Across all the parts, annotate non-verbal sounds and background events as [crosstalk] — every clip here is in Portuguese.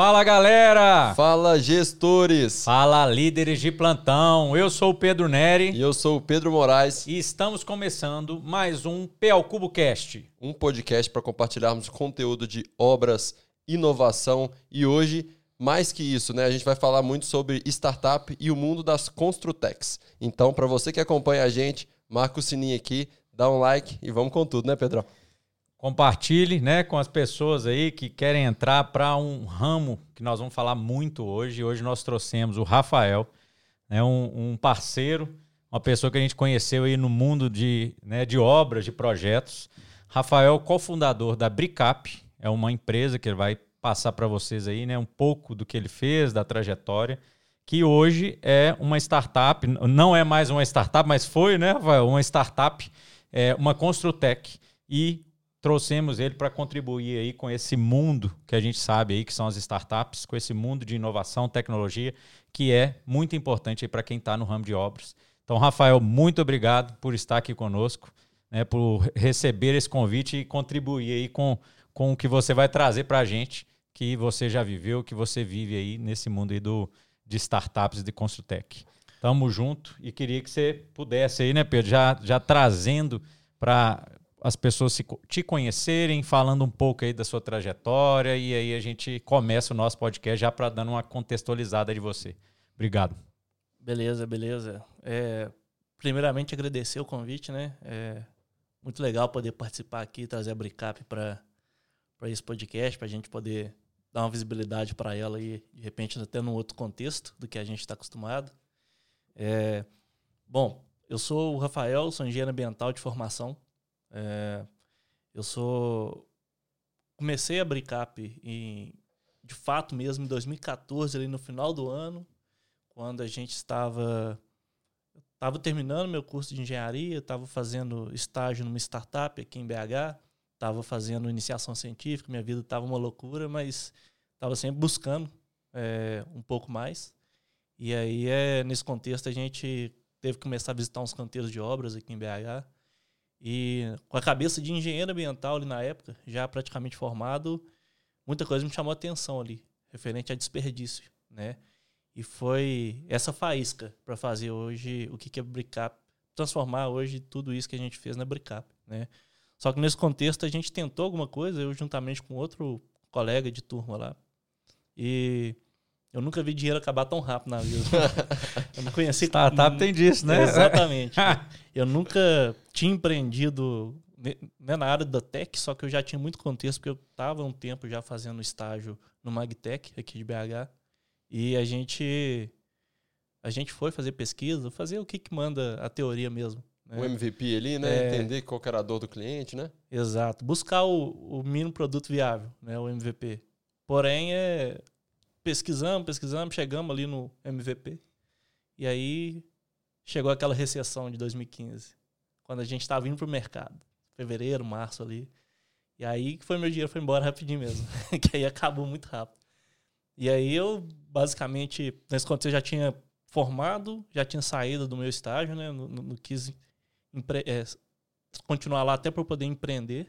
Fala galera! Fala gestores! Fala líderes de plantão! Eu sou o Pedro Neri. E eu sou o Pedro Moraes. E estamos começando mais um PL Cubo Cast. Um podcast para compartilharmos conteúdo de obras, inovação e hoje, mais que isso, né? A gente vai falar muito sobre startup e o mundo das Construtex. Então, para você que acompanha a gente, marca o sininho aqui, dá um like e vamos com tudo, né, Pedro? Compartilhe né, com as pessoas aí que querem entrar para um ramo que nós vamos falar muito hoje. Hoje nós trouxemos o Rafael, né, um, um parceiro, uma pessoa que a gente conheceu aí no mundo de, né, de obras, de projetos. Rafael, cofundador da Bricap, é uma empresa que ele vai passar para vocês aí né, um pouco do que ele fez, da trajetória, que hoje é uma startup, não é mais uma startup, mas foi, né, Rafael, uma startup, é, uma Construtec, e trouxemos ele para contribuir aí com esse mundo que a gente sabe aí que são as startups, com esse mundo de inovação, tecnologia, que é muito importante para quem está no ramo de obras. Então, Rafael, muito obrigado por estar aqui conosco, né, por receber esse convite e contribuir aí com, com o que você vai trazer para a gente, que você já viveu, que você vive aí nesse mundo aí do, de startups de Construtec. Tamo junto e queria que você pudesse aí, né, Pedro, já, já trazendo para as pessoas se, te conhecerem, falando um pouco aí da sua trajetória e aí a gente começa o nosso podcast já para dando uma contextualizada de você. Obrigado. Beleza, beleza. É, primeiramente agradecer o convite, né? É muito legal poder participar aqui, trazer a Bricap para esse podcast, para a gente poder dar uma visibilidade para ela e de repente até num outro contexto do que a gente está acostumado. É, bom, eu sou o Rafael, sou engenheiro ambiental de formação. É, eu sou. Comecei a Bricap em, de fato mesmo em 2014, ali no final do ano, quando a gente estava. Estava terminando meu curso de engenharia, estava fazendo estágio numa startup aqui em BH, estava fazendo iniciação científica, minha vida estava uma loucura, mas estava sempre buscando é, um pouco mais. E aí, é, nesse contexto, a gente teve que começar a visitar uns canteiros de obras aqui em BH. E com a cabeça de engenheiro ambiental ali na época, já praticamente formado, muita coisa me chamou a atenção ali, referente a desperdício, né? E foi essa faísca para fazer hoje o que é Bricap, transformar hoje tudo isso que a gente fez na Bricap, né? Só que nesse contexto a gente tentou alguma coisa, eu juntamente com outro colega de turma lá. E eu nunca vi dinheiro acabar tão rápido na vida. [laughs] eu não conheci. Startup tem disso, né? Exatamente. [laughs] eu nunca tinha empreendido né, na área da tech, só que eu já tinha muito contexto, porque eu estava um tempo já fazendo estágio no Magtech, aqui de BH. E a gente. A gente foi fazer pesquisa, fazer o que, que manda a teoria mesmo. Né? O MVP ali, né? É... Entender qual era a dor do cliente, né? Exato. Buscar o, o mínimo produto viável, né? O MVP. Porém, é, pesquisamos, pesquisamos, chegamos ali no MVP. E aí chegou aquela recessão de 2015, quando a gente estava indo para o mercado. Fevereiro, março ali. E aí que foi meu dinheiro foi embora rapidinho mesmo. [laughs] que aí acabou muito rápido. E aí eu, basicamente, nesse contexto eu já tinha formado, já tinha saído do meu estágio, né? Não quis é, continuar lá até para poder empreender.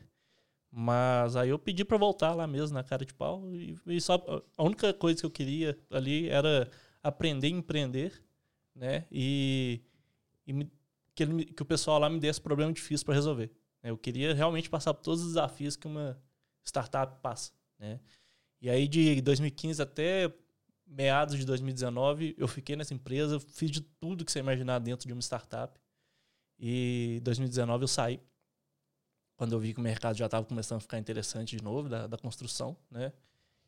Mas aí eu pedi para voltar lá mesmo, na cara de pau. E, e, só a única coisa que eu queria ali era aprender a empreender, né? E, e me, que, ele, que o pessoal lá me desse problema difícil para resolver. Eu queria realmente passar por todos os desafios que uma startup passa, né? E aí de 2015 até meados de 2019, eu fiquei nessa empresa, fiz de tudo que você imaginar dentro de uma startup. E em 2019 eu saí quando eu vi que o mercado já estava começando a ficar interessante de novo, da, da construção, né?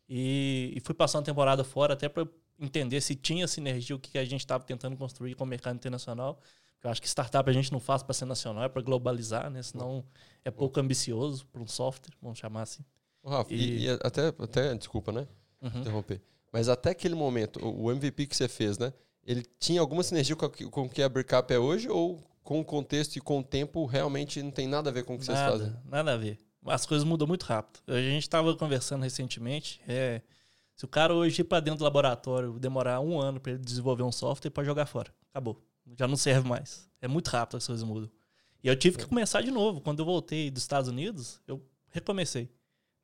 E, e fui passando a temporada fora até para entender se tinha sinergia, o que a gente estava tentando construir com o mercado internacional. Eu acho que startup a gente não faz para ser nacional, é para globalizar, né? Senão é pouco ambicioso para um software, vamos chamar assim. Rafa, e, e, até, até, desculpa, né? Uhum. Interromper. Mas até aquele momento, o MVP que você fez, né? Ele tinha alguma sinergia com, com o que a Brickup é hoje ou com o contexto e com o tempo realmente não tem nada a ver com o que nada, vocês fazem. Nada a ver. As coisas mudam muito rápido. A gente estava conversando recentemente. É, se o cara hoje ir para dentro do laboratório demorar um ano para ele desenvolver um software, pode jogar fora. Acabou. Já não serve mais. É muito rápido as coisas mudam. E eu tive que começar de novo. Quando eu voltei dos Estados Unidos, eu recomecei.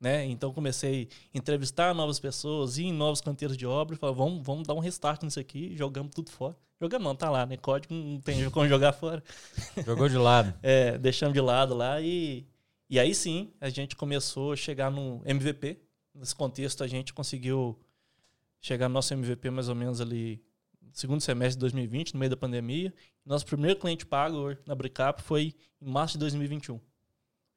Né? Então comecei a entrevistar novas pessoas, ir em novos canteiros de obra, falar, vamos, vamos dar um restart nisso aqui, jogamos tudo fora. Jogamos não, tá lá, né? Código não tem [laughs] como jogar fora. Jogou de lado. [laughs] é, deixamos de lado lá e, e aí sim a gente começou a chegar no MVP. Nesse contexto a gente conseguiu chegar no nosso MVP mais ou menos ali no segundo semestre de 2020, no meio da pandemia. Nosso primeiro cliente pago na Bricap foi em março de 2021.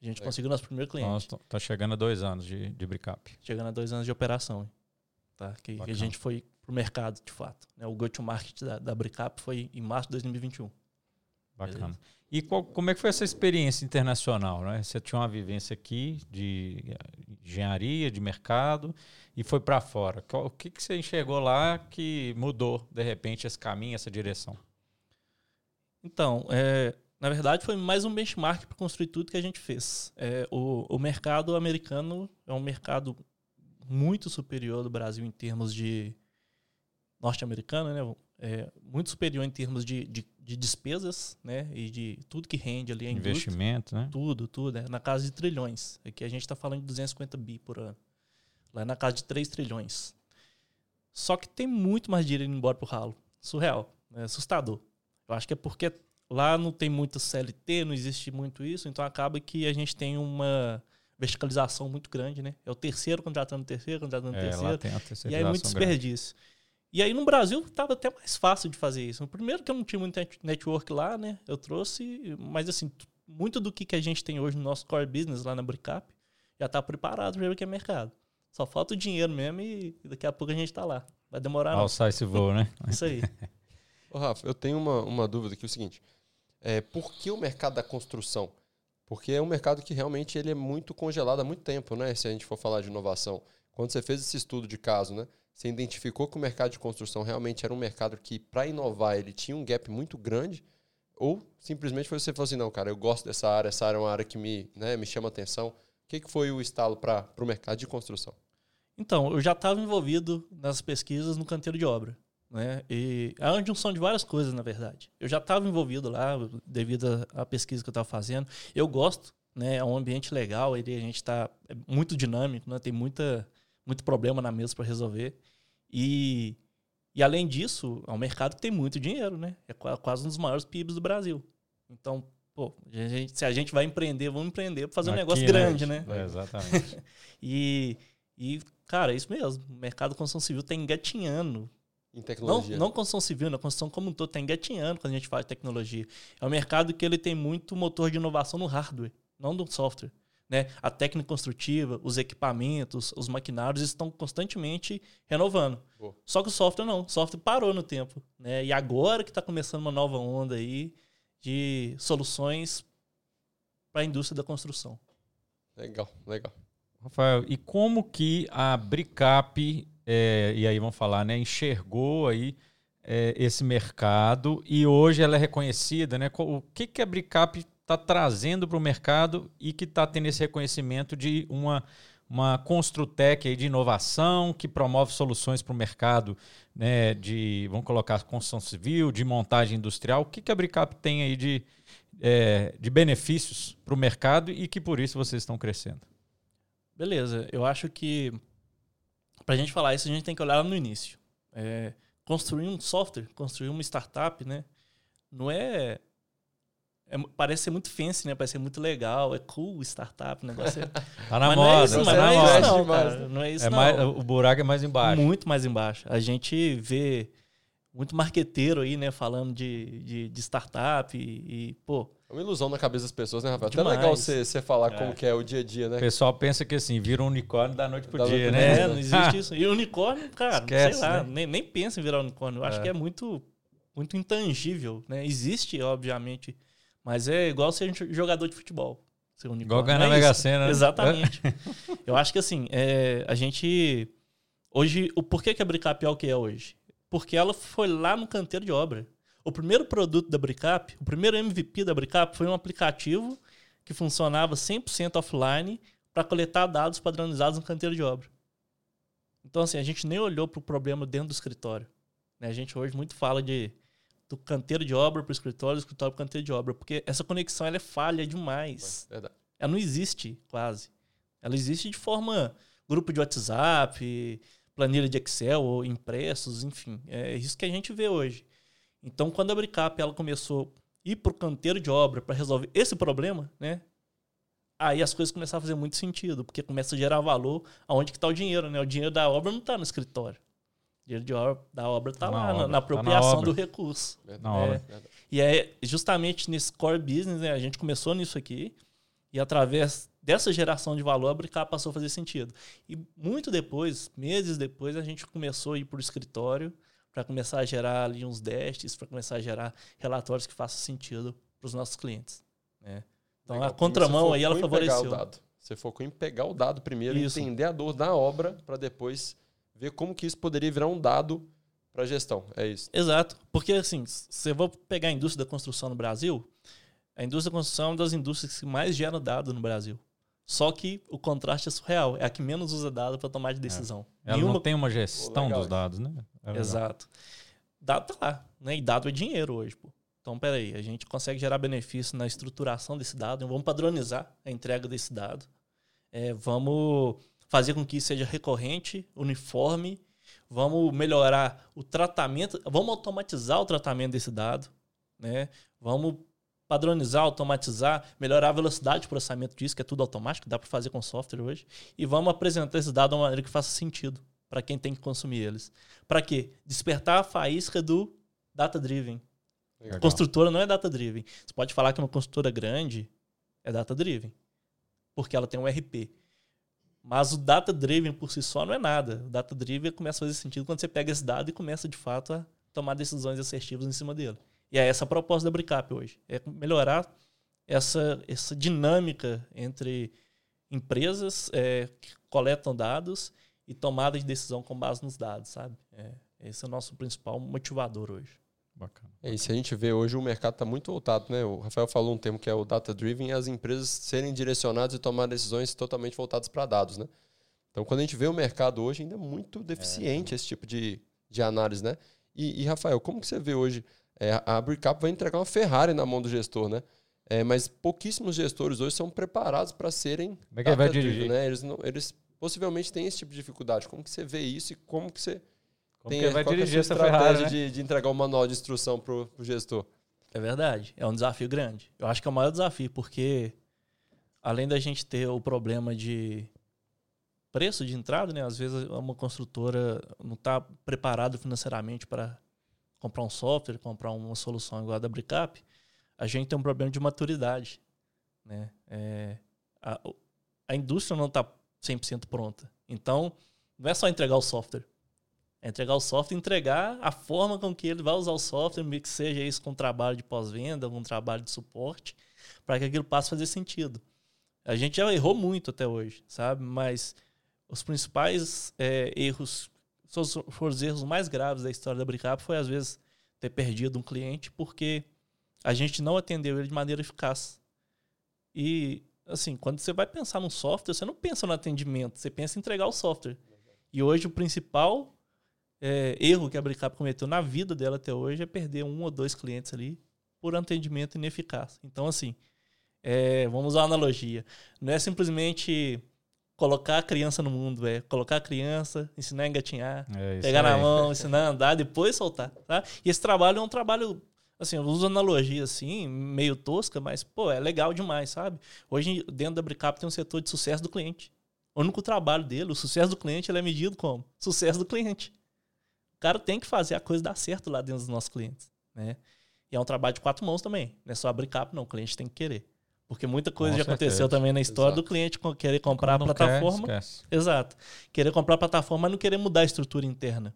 A gente é. conseguiu nosso primeiro cliente. Nossa, tá chegando a dois anos de, de Bricap. Chegando a dois anos de operação. Tá? Que, que a gente foi pro mercado, de fato. Né? O go-to-market da, da Bricap foi em março de 2021. Bacana. Beleza? E qual, como é que foi essa experiência internacional? Né? Você tinha uma vivência aqui de engenharia, de mercado, e foi para fora. O que, que você enxergou lá que mudou, de repente, esse caminho, essa direção? Então, é, na verdade, foi mais um benchmark para construir tudo que a gente fez. É, o, o mercado americano é um mercado muito superior do Brasil em termos de norte-americano, né? É, muito superior em termos de, de, de, despesas, né? E de tudo que rende ali a Investimento, né? Tudo, tudo. É na casa de trilhões. Aqui a gente está falando de 250 bi por ano. Lá é na casa de 3 trilhões. Só que tem muito mais dinheiro indo embora pro ralo. Surreal. É assustador. Eu acho que é porque Lá não tem muito CLT, não existe muito isso, então acaba que a gente tem uma verticalização muito grande, né? É o terceiro contratando terceiro, contratando é, terceiro. Lá tem a e aí muito desperdício. Grande. E aí no Brasil estava até mais fácil de fazer isso. Primeiro que eu não tinha muito network lá, né? Eu trouxe, mas assim, muito do que, que a gente tem hoje no nosso core business lá na Bricap já está preparado para o que é mercado. Só falta o dinheiro mesmo e daqui a pouco a gente está lá. Vai demorar. Alçar esse voo, né? isso aí. [laughs] Ô, Rafa, eu tenho uma, uma dúvida aqui, é o seguinte. É, por que o mercado da construção? Porque é um mercado que realmente ele é muito congelado há muito tempo, né? Se a gente for falar de inovação. Quando você fez esse estudo de caso, né? Você identificou que o mercado de construção realmente era um mercado que, para inovar, ele tinha um gap muito grande? Ou simplesmente você falou assim, não, cara, eu gosto dessa área, essa área é uma área que me, né, me chama atenção. O que, que foi o estalo para o mercado de construção? Então, eu já estava envolvido nas pesquisas no canteiro de obra. Né? E é uma junção de várias coisas, na verdade. Eu já estava envolvido lá devido à pesquisa que eu estava fazendo. Eu gosto, né? É um ambiente legal, ele, a gente está é muito dinâmico, né? Tem muita, muito problema na mesa para resolver. E, e além disso, é um mercado que tem muito dinheiro, né? É quase um dos maiores PIBs do Brasil. Então, pô, a gente, se a gente vai empreender, vamos empreender para fazer Aqui, um negócio né? grande, né? É, exatamente. [laughs] e, e, cara, é isso mesmo. O mercado de construção civil está engatinhando em tecnologia. Não, não construção civil, na construção como um todo, está engatinhando quando a gente fala de tecnologia. É um mercado que ele tem muito motor de inovação no hardware, não no software. Né? A técnica construtiva, os equipamentos, os maquinários estão constantemente renovando. Boa. Só que o software não, o software parou no tempo. Né? E agora que está começando uma nova onda aí de soluções para a indústria da construção. Legal, legal. Rafael, e como que a Bricap é, e aí vamos falar, né, enxergou aí é, esse mercado e hoje ela é reconhecida, né? O que, que a Bricap está trazendo para o mercado e que está tendo esse reconhecimento de uma, uma Construtec aí de inovação que promove soluções para o mercado né, de, vamos colocar, construção civil, de montagem industrial. O que, que a Bricap tem aí de, é, de benefícios para o mercado e que por isso vocês estão crescendo? Beleza, eu acho que para a gente falar isso, a gente tem que olhar lá no início. É, construir um software, construir uma startup, né? Não é, é, Parece ser muito fancy, né? Parece ser muito legal, é cool startup, o negócio é... [laughs] tá na mas moda, não é isso, mas não, é isso, não, cara. Não é isso, é não. Mais, o buraco é mais embaixo. Muito mais embaixo. A gente vê muito marqueteiro aí, né? Falando de, de, de startup e, e, pô uma ilusão na cabeça das pessoas, né, Rafael? Demais. Até legal você, falar é. como que é o dia a dia, né? O pessoal pensa que assim, vira um unicórnio da noite pro da dia, né? É, não existe [laughs] isso. E unicórnio, cara, Esquece, sei lá, né? nem, nem pensa em virar unicórnio. Eu é. acho que é muito, muito intangível, né? Existe, obviamente, mas é igual ser jogador de futebol. Ser unicórnio. Igual ganhar na é Mega Sena, né? Exatamente. [laughs] Eu acho que assim, é, a gente... Hoje, o porquê que a Bricap é o que é hoje? Porque ela foi lá no canteiro de obra. O primeiro produto da Bricap, o primeiro MVP da Bricap foi um aplicativo que funcionava 100% offline para coletar dados padronizados no canteiro de obra. Então, assim, a gente nem olhou para o problema dentro do escritório. Né? A gente hoje muito fala de do canteiro de obra para o escritório, do escritório para o canteiro de obra, porque essa conexão ela é falha demais. Verdade. Ela não existe quase. Ela existe de forma grupo de WhatsApp, planilha de Excel, ou impressos, enfim. É isso que a gente vê hoje. Então, quando a Bricap ela começou a ir para o canteiro de obra para resolver esse problema, né? Aí as coisas começaram a fazer muito sentido, porque começa a gerar valor aonde que está o dinheiro, né? O dinheiro da obra não está no escritório. O dinheiro de obra, da obra está lá, obra, na, na apropriação tá na do recurso. Na é. obra. E é justamente nesse core business, né? A gente começou nisso aqui, e através dessa geração de valor, a Bricap passou a fazer sentido. E muito depois, meses depois, a gente começou a ir para o escritório para começar a gerar ali uns dashes, para começar a gerar relatórios que façam sentido para os nossos clientes. Né? Então Legal, a contramão aí ela favoreceu. Você focou em pegar o dado primeiro, isso. entender a dor da obra, para depois ver como que isso poderia virar um dado para a gestão. É isso. Exato. Porque assim, se eu vou pegar a indústria da construção no Brasil, a indústria da construção é uma das indústrias que mais gera dado no Brasil. Só que o contraste é surreal. É a que menos usa dado para tomar de é. decisão. É. Ela Nenhuma... não tem uma gestão dos dados, né? É Exato. Dado tá lá. Né? E dado é dinheiro hoje. Pô. Então, peraí, a gente consegue gerar benefício na estruturação desse dado. Vamos padronizar a entrega desse dado. É, vamos fazer com que isso seja recorrente, uniforme. Vamos melhorar o tratamento. Vamos automatizar o tratamento desse dado. Né? Vamos padronizar, automatizar, melhorar a velocidade de processamento disso, que é tudo automático, dá para fazer com software hoje. E vamos apresentar esses dados de uma maneira que faça sentido para quem tem que consumir eles. Para quê? Despertar a faísca do data-driven. Construtora não é data-driven. Você pode falar que uma construtora grande é data-driven, porque ela tem um RP. Mas o data-driven por si só não é nada. O data-driven começa a fazer sentido quando você pega esse dado e começa, de fato, a tomar decisões assertivas em cima dele. E é essa a proposta da Bricap hoje. É melhorar essa, essa dinâmica entre empresas é, que coletam dados e tomada de decisão com base nos dados, sabe? É, esse é o nosso principal motivador hoje. Bacana. É, e se a gente vê hoje, o mercado está muito voltado, né? O Rafael falou um termo que é o data-driven, as empresas serem direcionadas e tomar decisões totalmente voltadas para dados, né? Então, quando a gente vê o mercado hoje, ainda é muito deficiente é. esse tipo de, de análise, né? E, e, Rafael, como que você vê hoje é, a Bricap vai entregar uma Ferrari na mão do gestor, né? É, mas pouquíssimos gestores hoje são preparados para serem. Como é que vai dirigir? Né? Eles, não, eles possivelmente têm esse tipo de dificuldade. Como que você vê isso e como que você como tem que vai dirigir é essa Ferrari, né? de, de, entregar um manual de instrução para o gestor? É verdade. É um desafio grande. Eu acho que é o maior desafio, porque além da gente ter o problema de preço de entrada, né? Às vezes uma construtora não está preparada financeiramente para comprar um software, comprar uma solução igual a da Bricap, a gente tem um problema de maturidade. Né? É, a, a indústria não está 100% pronta. Então, não é só entregar o software. É entregar o software, entregar a forma com que ele vai usar o software, que seja isso com trabalho de pós-venda, com trabalho de suporte, para que aquilo passe a fazer sentido. A gente já errou muito até hoje, sabe? Mas os principais é, erros foram os erros mais graves da história da Bricap foi, às vezes, ter perdido um cliente porque a gente não atendeu ele de maneira eficaz. E, assim, quando você vai pensar num software, você não pensa no atendimento, você pensa em entregar o software. E hoje o principal é, erro que a Bricap cometeu na vida dela até hoje é perder um ou dois clientes ali por atendimento ineficaz. Então, assim, é, vamos usar uma analogia. Não é simplesmente colocar a criança no mundo, é colocar a criança, ensinar a engatinhar, é pegar aí. na mão, ensinar a andar, depois soltar, tá? E esse trabalho é um trabalho, assim, eu uso analogia assim, meio tosca, mas, pô, é legal demais, sabe? Hoje, dentro da Bricap tem um setor de sucesso do cliente. O único trabalho dele, o sucesso do cliente, ele é medido como? Sucesso do cliente. O cara tem que fazer a coisa dar certo lá dentro dos nossos clientes, né? E é um trabalho de quatro mãos também. Não é só a Bricap, não. O cliente tem que querer. Porque muita coisa Com já certeza. aconteceu também na história Exato. do cliente querer comprar a plataforma. Quer, Exato. Querer comprar a plataforma, mas não querer mudar a estrutura interna.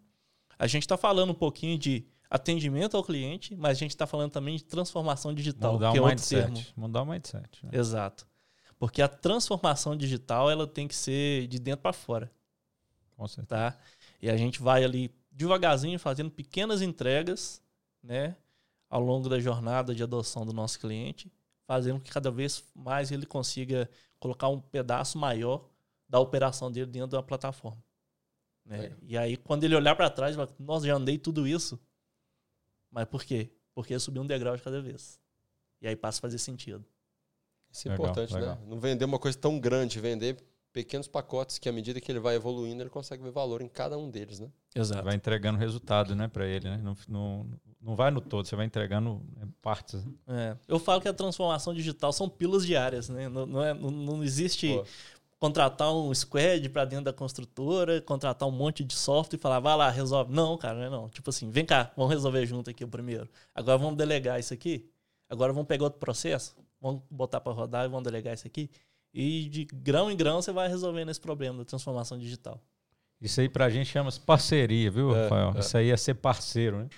A gente está falando um pouquinho de atendimento ao cliente, mas a gente está falando também de transformação digital, mudar que é outro mindset. termo. Mudar o mindset. Né? Exato. Porque a transformação digital ela tem que ser de dentro para fora. Com certeza. Tá? E a gente vai ali devagarzinho fazendo pequenas entregas, né, ao longo da jornada de adoção do nosso cliente fazendo que cada vez mais ele consiga colocar um pedaço maior da operação dele dentro da plataforma. Né? É. E aí, quando ele olhar para trás, ele vai, nossa, já andei tudo isso. Mas por quê? Porque ele subiu um degrau de cada vez. E aí passa a fazer sentido. Isso é legal, importante, né? legal. né? Não vender uma coisa tão grande, vender pequenos pacotes que, à medida que ele vai evoluindo, ele consegue ver valor em cada um deles, né? Exato. Vai entregando resultado, né, para ele, né? Não, não, não vai no todo, você vai entregando né, partes. É. Eu falo que a transformação digital são pílulas diárias, né? Não, não, é, não, não existe Pô. contratar um squad para dentro da construtora, contratar um monte de software e falar, vai lá, resolve. Não, cara, não é não. Tipo assim, vem cá, vamos resolver junto aqui o primeiro. Agora vamos delegar isso aqui. Agora vamos pegar outro processo, vamos botar para rodar e vamos delegar isso aqui. E de grão em grão você vai resolvendo esse problema da transformação digital. Isso aí pra gente chama-se parceria, viu, é, Rafael? É. Isso aí é ser parceiro, né?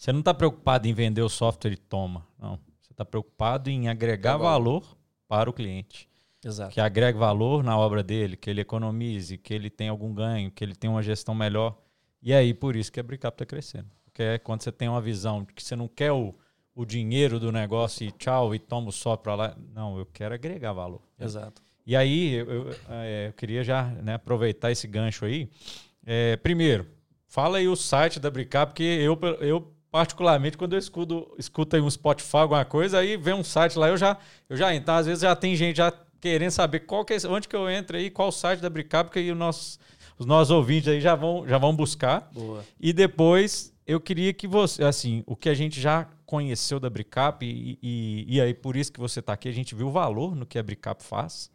Você não está preocupado em vender o software e toma. Não. Você está preocupado em agregar tá valor para o cliente. Exato. Que agregue valor na obra dele, que ele economize, que ele tenha algum ganho, que ele tenha uma gestão melhor. E aí, por isso que a Bricap está crescendo. Porque é quando você tem uma visão de que você não quer o, o dinheiro do negócio e tchau, e toma o software para lá. Não, eu quero agregar valor. Exato. E aí, eu, eu, é, eu queria já né, aproveitar esse gancho aí. É, primeiro, fala aí o site da Bricap, porque eu, eu particularmente, quando eu escuto, escuto aí um Spotify, alguma coisa, aí vem um site lá, eu já, eu já entro. Às vezes já tem gente já querendo saber qual que é, onde que eu entro aí, qual o site da Bricap, porque aí os nossos, os nossos ouvintes aí já vão, já vão buscar. Boa. E depois eu queria que você, assim, o que a gente já conheceu da Bricap, e, e, e aí por isso que você está aqui, a gente viu o valor no que a Bricap faz.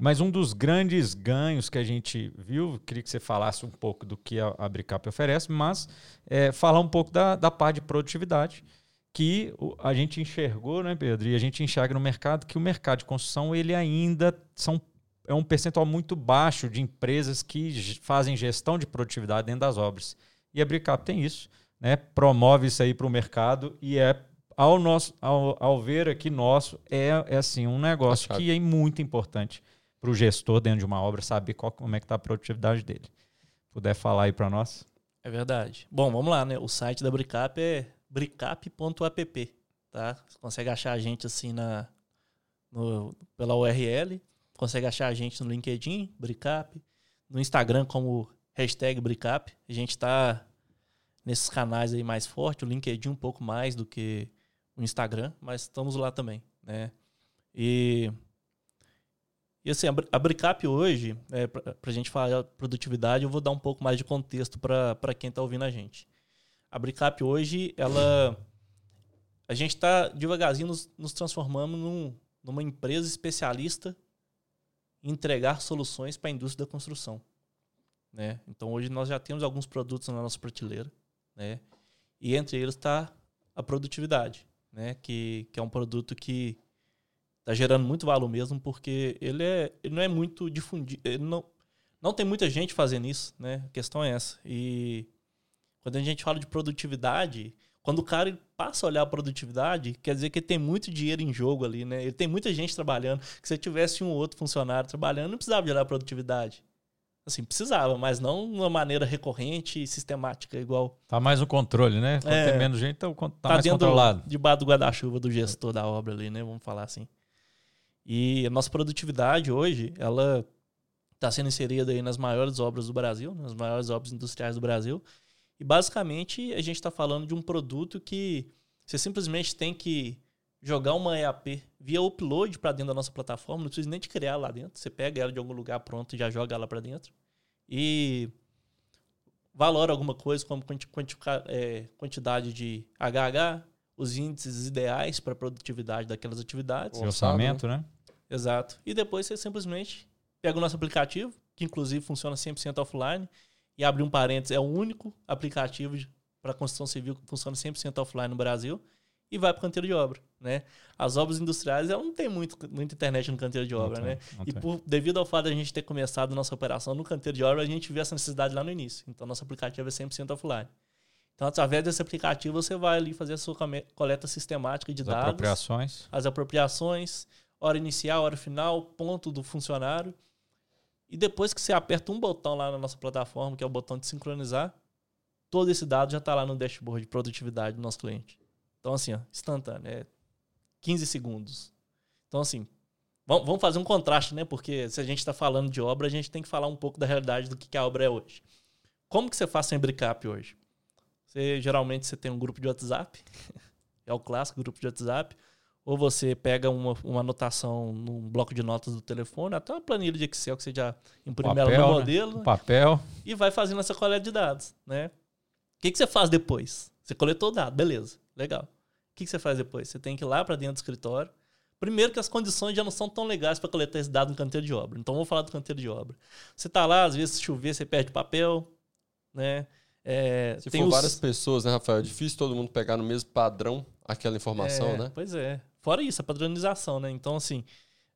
Mas um dos grandes ganhos que a gente viu, queria que você falasse um pouco do que a, a Bricap oferece, mas é, falar um pouco da, da parte de produtividade, que a gente enxergou, né, Pedro? E a gente enxerga no mercado que o mercado de construção ele ainda são, é um percentual muito baixo de empresas que fazem gestão de produtividade dentro das obras. E a Bricap tem isso, né? promove isso aí para o mercado e é ao, nosso, ao, ao ver aqui nosso, é, é assim um negócio que é muito importante para o gestor dentro de uma obra saber qual, como é que está a produtividade dele. Puder falar aí para nós? É verdade. Bom, vamos lá, né? O site da Bricap é bricap.app, tá? Você consegue achar a gente assim na no, pela URL, consegue achar a gente no LinkedIn, Bricap, no Instagram como hashtag Bricap. A gente está nesses canais aí mais forte, o LinkedIn um pouco mais do que o Instagram, mas estamos lá também, né? E e assim, a Bricap hoje, é, para a gente falar de produtividade, eu vou dar um pouco mais de contexto para quem está ouvindo a gente. A Bricap hoje, ela. A gente está devagarzinho nos, nos transformando num, numa empresa especialista em entregar soluções para a indústria da construção. Né? Então hoje nós já temos alguns produtos na nossa prateleira, né? E entre eles está a produtividade, né? Que, que é um produto que tá gerando muito valor mesmo, porque ele, é, ele não é muito difundido. Ele não, não tem muita gente fazendo isso, né? A questão é essa. E quando a gente fala de produtividade, quando o cara passa a olhar a produtividade, quer dizer que ele tem muito dinheiro em jogo ali, né? Ele tem muita gente trabalhando. Que se tivesse um outro funcionário trabalhando, não precisava de olhar a produtividade. Assim, precisava, mas não de uma maneira recorrente e sistemática, igual. Tá mais no controle, né? Quando é, tem menos gente, tá, tá, tá mais controlado. Debaixo do guarda-chuva do gestor da obra ali, né? Vamos falar assim. E a nossa produtividade hoje, ela está sendo inserida aí nas maiores obras do Brasil, nas maiores obras industriais do Brasil. E basicamente a gente está falando de um produto que você simplesmente tem que jogar uma EAP via upload para dentro da nossa plataforma, não precisa nem de criar lá dentro. Você pega ela de algum lugar pronto e já joga ela para dentro. E valora alguma coisa como é, quantidade de HH, os índices ideais para a produtividade daquelas atividades. Orçamento, né? Exato. E depois você simplesmente pega o nosso aplicativo, que inclusive funciona 100% offline, e abre um parênteses, é o único aplicativo para construção civil que funciona 100% offline no Brasil, e vai para o canteiro de obra, né? As obras industriais, ela não tem muito, muita internet no canteiro de obra, né? e por, devido ao fato de a gente ter começado nossa operação no canteiro de obra, a gente viu essa necessidade lá no início. Então, nosso aplicativo é 100% offline. Então, através desse aplicativo, você vai ali fazer a sua coleta sistemática de as dados. As apropriações. As apropriações, hora inicial, hora final, ponto do funcionário. E depois que você aperta um botão lá na nossa plataforma, que é o botão de sincronizar, todo esse dado já está lá no dashboard de produtividade do nosso cliente. Então, assim, ó, instantâneo, é 15 segundos. Então, assim, vamos fazer um contraste, né? Porque se a gente está falando de obra, a gente tem que falar um pouco da realidade do que a obra é hoje. Como que você faz sem Bricap hoje? Você, geralmente você tem um grupo de WhatsApp, [laughs] é o clássico grupo de WhatsApp, ou você pega uma, uma anotação num bloco de notas do telefone, até uma planilha de Excel que você já imprime ela Papel, no né? modelo Um papel. e vai fazendo essa coleta de dados, né? O que, que você faz depois? Você coletou o dado, beleza, legal. O que, que você faz depois? Você tem que ir lá para dentro do escritório. Primeiro que as condições já não são tão legais para coletar esse dado no canteiro de obra. Então vamos falar do canteiro de obra. Você tá lá, às vezes se chover, você perde papel, né? É, Se tem for os- várias pessoas, né, Rafael? É difícil todo mundo pegar no mesmo padrão aquela informação, É, né? Pois é. Fora isso, a padronização, né? Então, assim,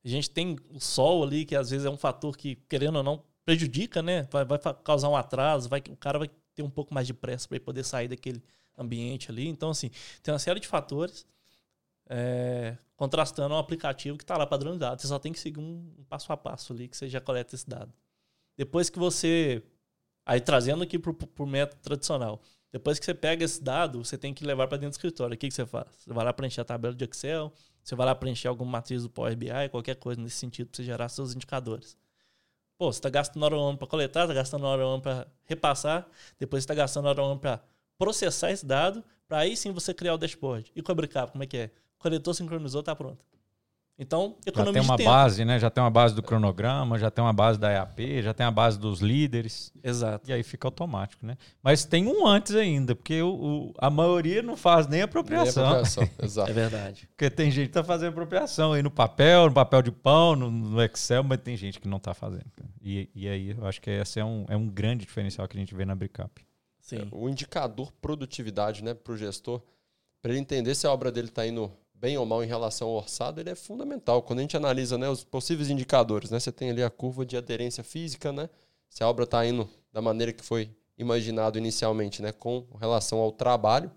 a gente tem o sol ali, que às vezes é um fator que, querendo ou não, prejudica, né? Vai, vai causar um atraso, vai, o cara vai ter um pouco mais de pressa para poder sair daquele ambiente ali. Então, assim, tem uma série de fatores é, contrastando um aplicativo que está lá padronizado. Você só tem que seguir um passo a passo ali que você já coleta esse dado. Depois que você. Aí trazendo aqui para o método tradicional. Depois que você pega esse dado, você tem que levar para dentro do escritório. O que, que você faz? Você vai lá preencher a tabela de Excel, você vai lá preencher alguma matriz do Power BI, qualquer coisa nesse sentido, para você gerar seus indicadores. Pô, você está gastando hora um para coletar, está gastando hora um para repassar, depois você está gastando hora um para processar esse dado, para aí sim você criar o dashboard. E com a Bricap, como é que é? Coletou, sincronizou, está pronto. Então, Já economia tem uma de tempo. base, né? Já tem uma base do cronograma, já tem uma base da EAP, já tem a base dos líderes. Exato. E aí fica automático, né? Mas tem um antes ainda, porque o, o- a maioria não faz nem Nem apropriação. apropriação, [laughs] Exato. É verdade. Porque tem gente que tá fazendo apropriação aí no papel, no papel de pão, no, no Excel, mas tem gente que não tá fazendo. E, e aí eu acho que esse é um, é um grande diferencial que a gente vê na Bricap. Sim. O indicador produtividade, né, para o gestor, para ele entender se a obra dele está indo bem ou mal em relação ao orçado, ele é fundamental. Quando a gente analisa né, os possíveis indicadores, né, você tem ali a curva de aderência física, né, se a obra está indo da maneira que foi imaginado inicialmente, né, com relação ao trabalho.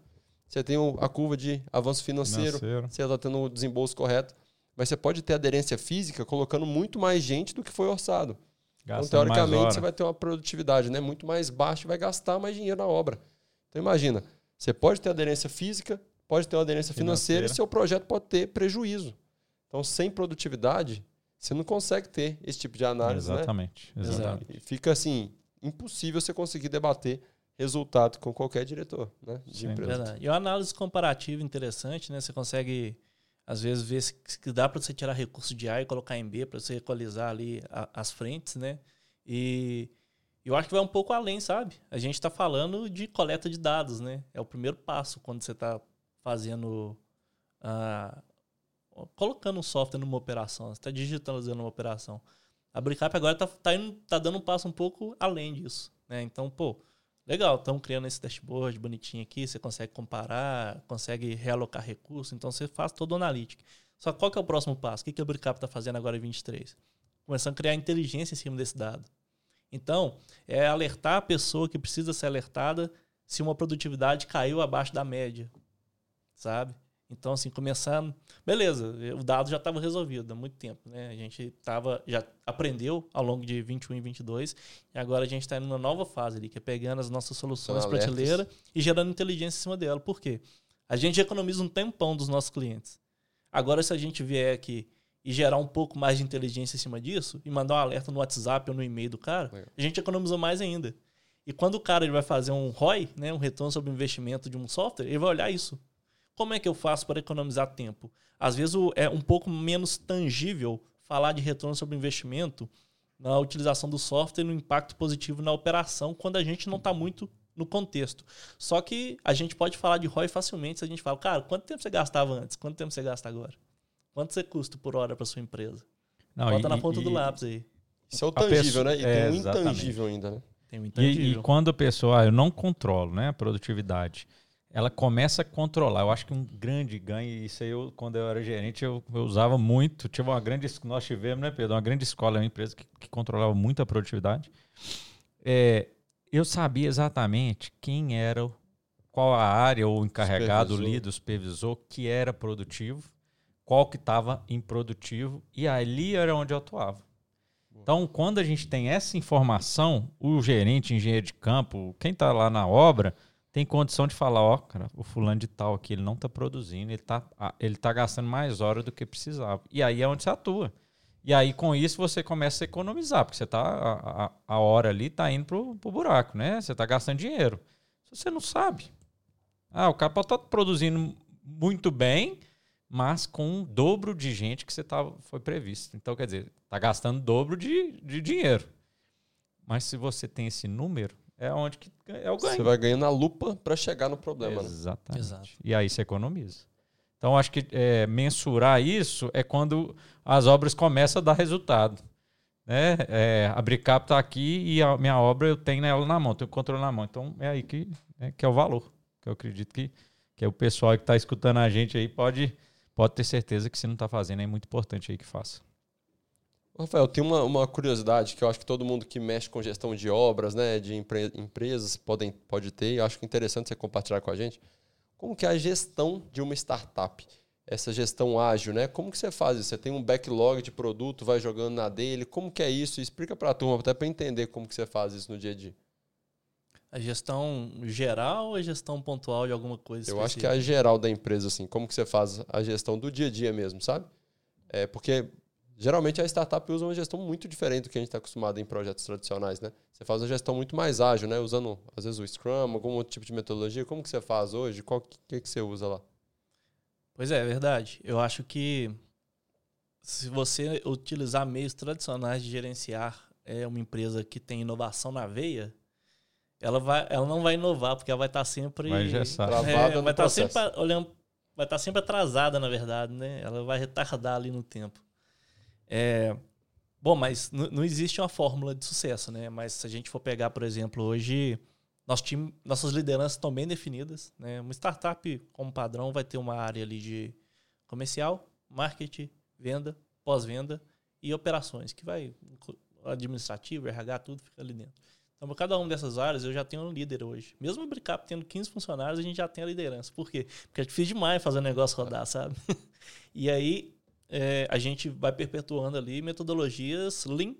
Você tem a curva de avanço financeiro, Financeiro. se ela está tendo o desembolso correto. Mas você pode ter aderência física colocando muito mais gente do que foi orçado. Então, Gastando mais teoricamente, você vai ter uma produtividade né, muito mais baixa e vai gastar mais dinheiro na obra. Então, imagina, você pode ter aderência física, pode ter uma aderência financeira, Financeira. e seu projeto pode ter prejuízo. Então, sem produtividade, você não consegue ter esse tipo de análise. Né? Exatamente. exatamente. E fica, assim, impossível você conseguir debater resultado com qualquer diretor né, de Sim. empresa. Verdade. E uma análise comparativa interessante, né? Você consegue, às vezes, ver se, se dá para você tirar recurso de A e colocar em B para você equalizar ali a- as frentes, né? E eu acho que vai um pouco além, sabe? A gente está falando de coleta de dados, né? É o primeiro passo quando você está fazendo. ah, colocando um software numa operação, você está digitalizando uma operação. A Bricap agora está tá indo- tá dando um passo um pouco além disso. Né? Então, pô, legal, estamos criando esse dashboard bonitinho aqui, você consegue comparar, consegue realocar recursos, então você faz todo o analítico. Só qual que é o próximo passo? O que, que a Bricap está fazendo agora em 23? Começando a criar inteligência em cima desse dado. Então, é alertar a pessoa que precisa ser alertada se uma produtividade caiu abaixo da média, sabe? Então, assim, começando... Beleza, o dado já estava resolvido há muito tempo, né? A gente tava, já aprendeu ao longo de 21 e 22 e agora a gente está indo numa nova fase ali, que é pegando as nossas soluções São alertas. prateleira e gerando inteligência em cima dela. Por quê? A gente economiza um tempão dos nossos clientes. Agora, se a gente vier aqui e gerar um pouco mais de inteligência em cima disso e mandar um alerta no WhatsApp ou no e-mail do cara, Legal. a gente economiza mais ainda. E quando o cara ele vai fazer um ROI, né, um retorno sobre o investimento de um software, ele vai olhar isso. Como é que eu faço para economizar tempo? Às vezes o- é um pouco menos tangível falar de retorno sobre investimento na utilização do software e no impacto positivo na operação quando a gente não está muito no contexto. Só que a gente pode falar de ROI facilmente se a gente fala, cara, quanto tempo você gastava antes? Quanto tempo você gasta agora? Quanto você custa por hora para sua empresa? Não, Bota e- na ponta e- do lápis aí. Isso é o tangível, pessoa- né? E é, tem o exatamente. intangível ainda, né? Tem um E, intangível. e quando a pessoa, ah, eu não controlo, né, a produtividade, ela começa a controlar. Eu acho que um grande ganho, e isso aí eu, quando eu era gerente, eu, eu usava muito. Tive uma grande, nós tivemos, né, Pedro, uma grande escola, uma empresa que, que controlava muito a produtividade. É, eu sabia exatamente quem era, o- qual a área, ou o encarregado, o Supervisor. líder, supervisor, que era produtivo, qual que estava improdutivo, e ali era onde eu atuava. Então, quando a gente tem essa informação, o gerente, engenheiro de campo, quem está lá na obra, tem condição de falar, ó, cara, o fulano de tal aqui, ele não está produzindo, ele está ele tá gastando mais hora do que precisava. E aí é onde você atua. E aí, com isso, você começa a economizar, porque você tá, a, a, hora ali está indo pro, pro buraco, né? Você está gastando dinheiro. Se você não sabe. Ah, o cara pode estar produzindo muito bem, mas com o dobro de gente que você tava, foi previsto. Então, quer dizer, está gastando dobro de, de dinheiro. Mas se você tem esse número, é onde que é o ganho. Você vai ganhando a lupa para chegar no problema. Né? Exatamente. Exato. E aí você economiza. Então, acho que é, mensurar isso é quando as obras começam a dar resultado. Né? É, a Bricap está aqui e a minha obra eu tenho ela na mão, tenho o controle na mão. Então, é aí que, é, que é o valor. Que eu acredito que, que é o pessoal que está escutando a gente aí pode, pode ter certeza que se não está fazendo é muito importante aí que faça. Rafael, tem uma, uma curiosidade que eu acho que todo mundo que mexe com gestão de obras, né, de empre empresas, podem, pode ter, e eu acho que é interessante você compartilhar com a gente. Como que é a gestão de uma startup? Essa gestão ágil, né? Como que você faz isso? Você tem um backlog de produto, vai jogando na dele. Como que é isso? Explica para a turma, até para entender como que você faz isso no dia a dia. A gestão geral ou a gestão pontual de alguma coisa? Eu acho que é a geral da empresa, assim. Como que você faz a gestão do dia a dia mesmo, sabe? É porque Geralmente a startup usa uma gestão muito diferente do que a gente está acostumado em projetos tradicionais, né? Você faz uma gestão muito mais ágil, né? Usando, às vezes, o Scrum, algum outro tipo de metodologia. Como que você faz hoje? Qual que, que você usa lá? Pois é, é verdade. Eu acho que se você utilizar meios tradicionais de gerenciar é, uma empresa que tem inovação na veia, ela, vai, ela não vai inovar, porque ela vai estar tá sempre... Vai travada é, vai estar tá sempre olhando... Vai estar tá sempre atrasada, na verdade, né? Ela vai retardar ali no tempo. É, bom, mas não existe uma fórmula de sucesso, né? Mas se a gente for pegar, por exemplo, hoje, nosso time, nossas lideranças estão bem definidas. Né? Uma startup, como padrão, vai ter uma área ali de comercial, marketing, venda, pós-venda e operações, que vai administrativo, RH, tudo fica ali dentro. Então, por cada uma dessas áreas, eu já tenho um líder hoje. Mesmo o Bricap tendo 15 funcionários, a gente já tem a liderança. Por quê? Porque é difícil demais fazer o negócio rodar, sabe? [laughs] e aí, é, a gente vai perpetuando ali metodologias Lean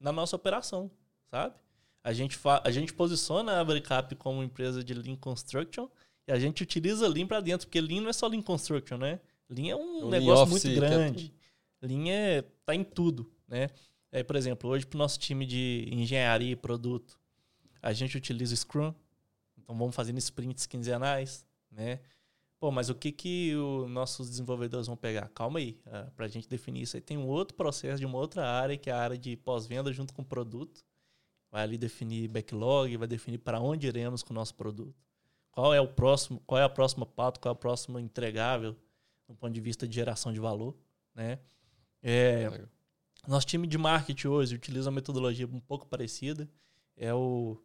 na nossa operação, sabe? A gente, a gente posiciona a Bricap como empresa de Lean Construction e a gente utiliza Lean para dentro, porque Lean não é só Lean Construction, né? Lean é um o negócio muito grande. É Lean é, tá em tudo, né? É, por exemplo, hoje para o nosso time de engenharia e produto, a gente utiliza Scrum, então vamos fazendo sprints quinzenais, né? Pô, mas o que que os nossos desenvolvedores vão pegar? Calma aí, uh, ah, para a gente definir isso aí tem um outro processo de uma outra área, que é a área de pós-venda junto com o produto. Vai ali definir backlog, vai definir para onde iremos com o nosso produto. Qual é o próximo, qual é a próxima pauta, qual é o próximo entregável do ponto de vista de geração de valor, né? É, nosso time de marketing hoje utiliza uma metodologia um pouco parecida. É o,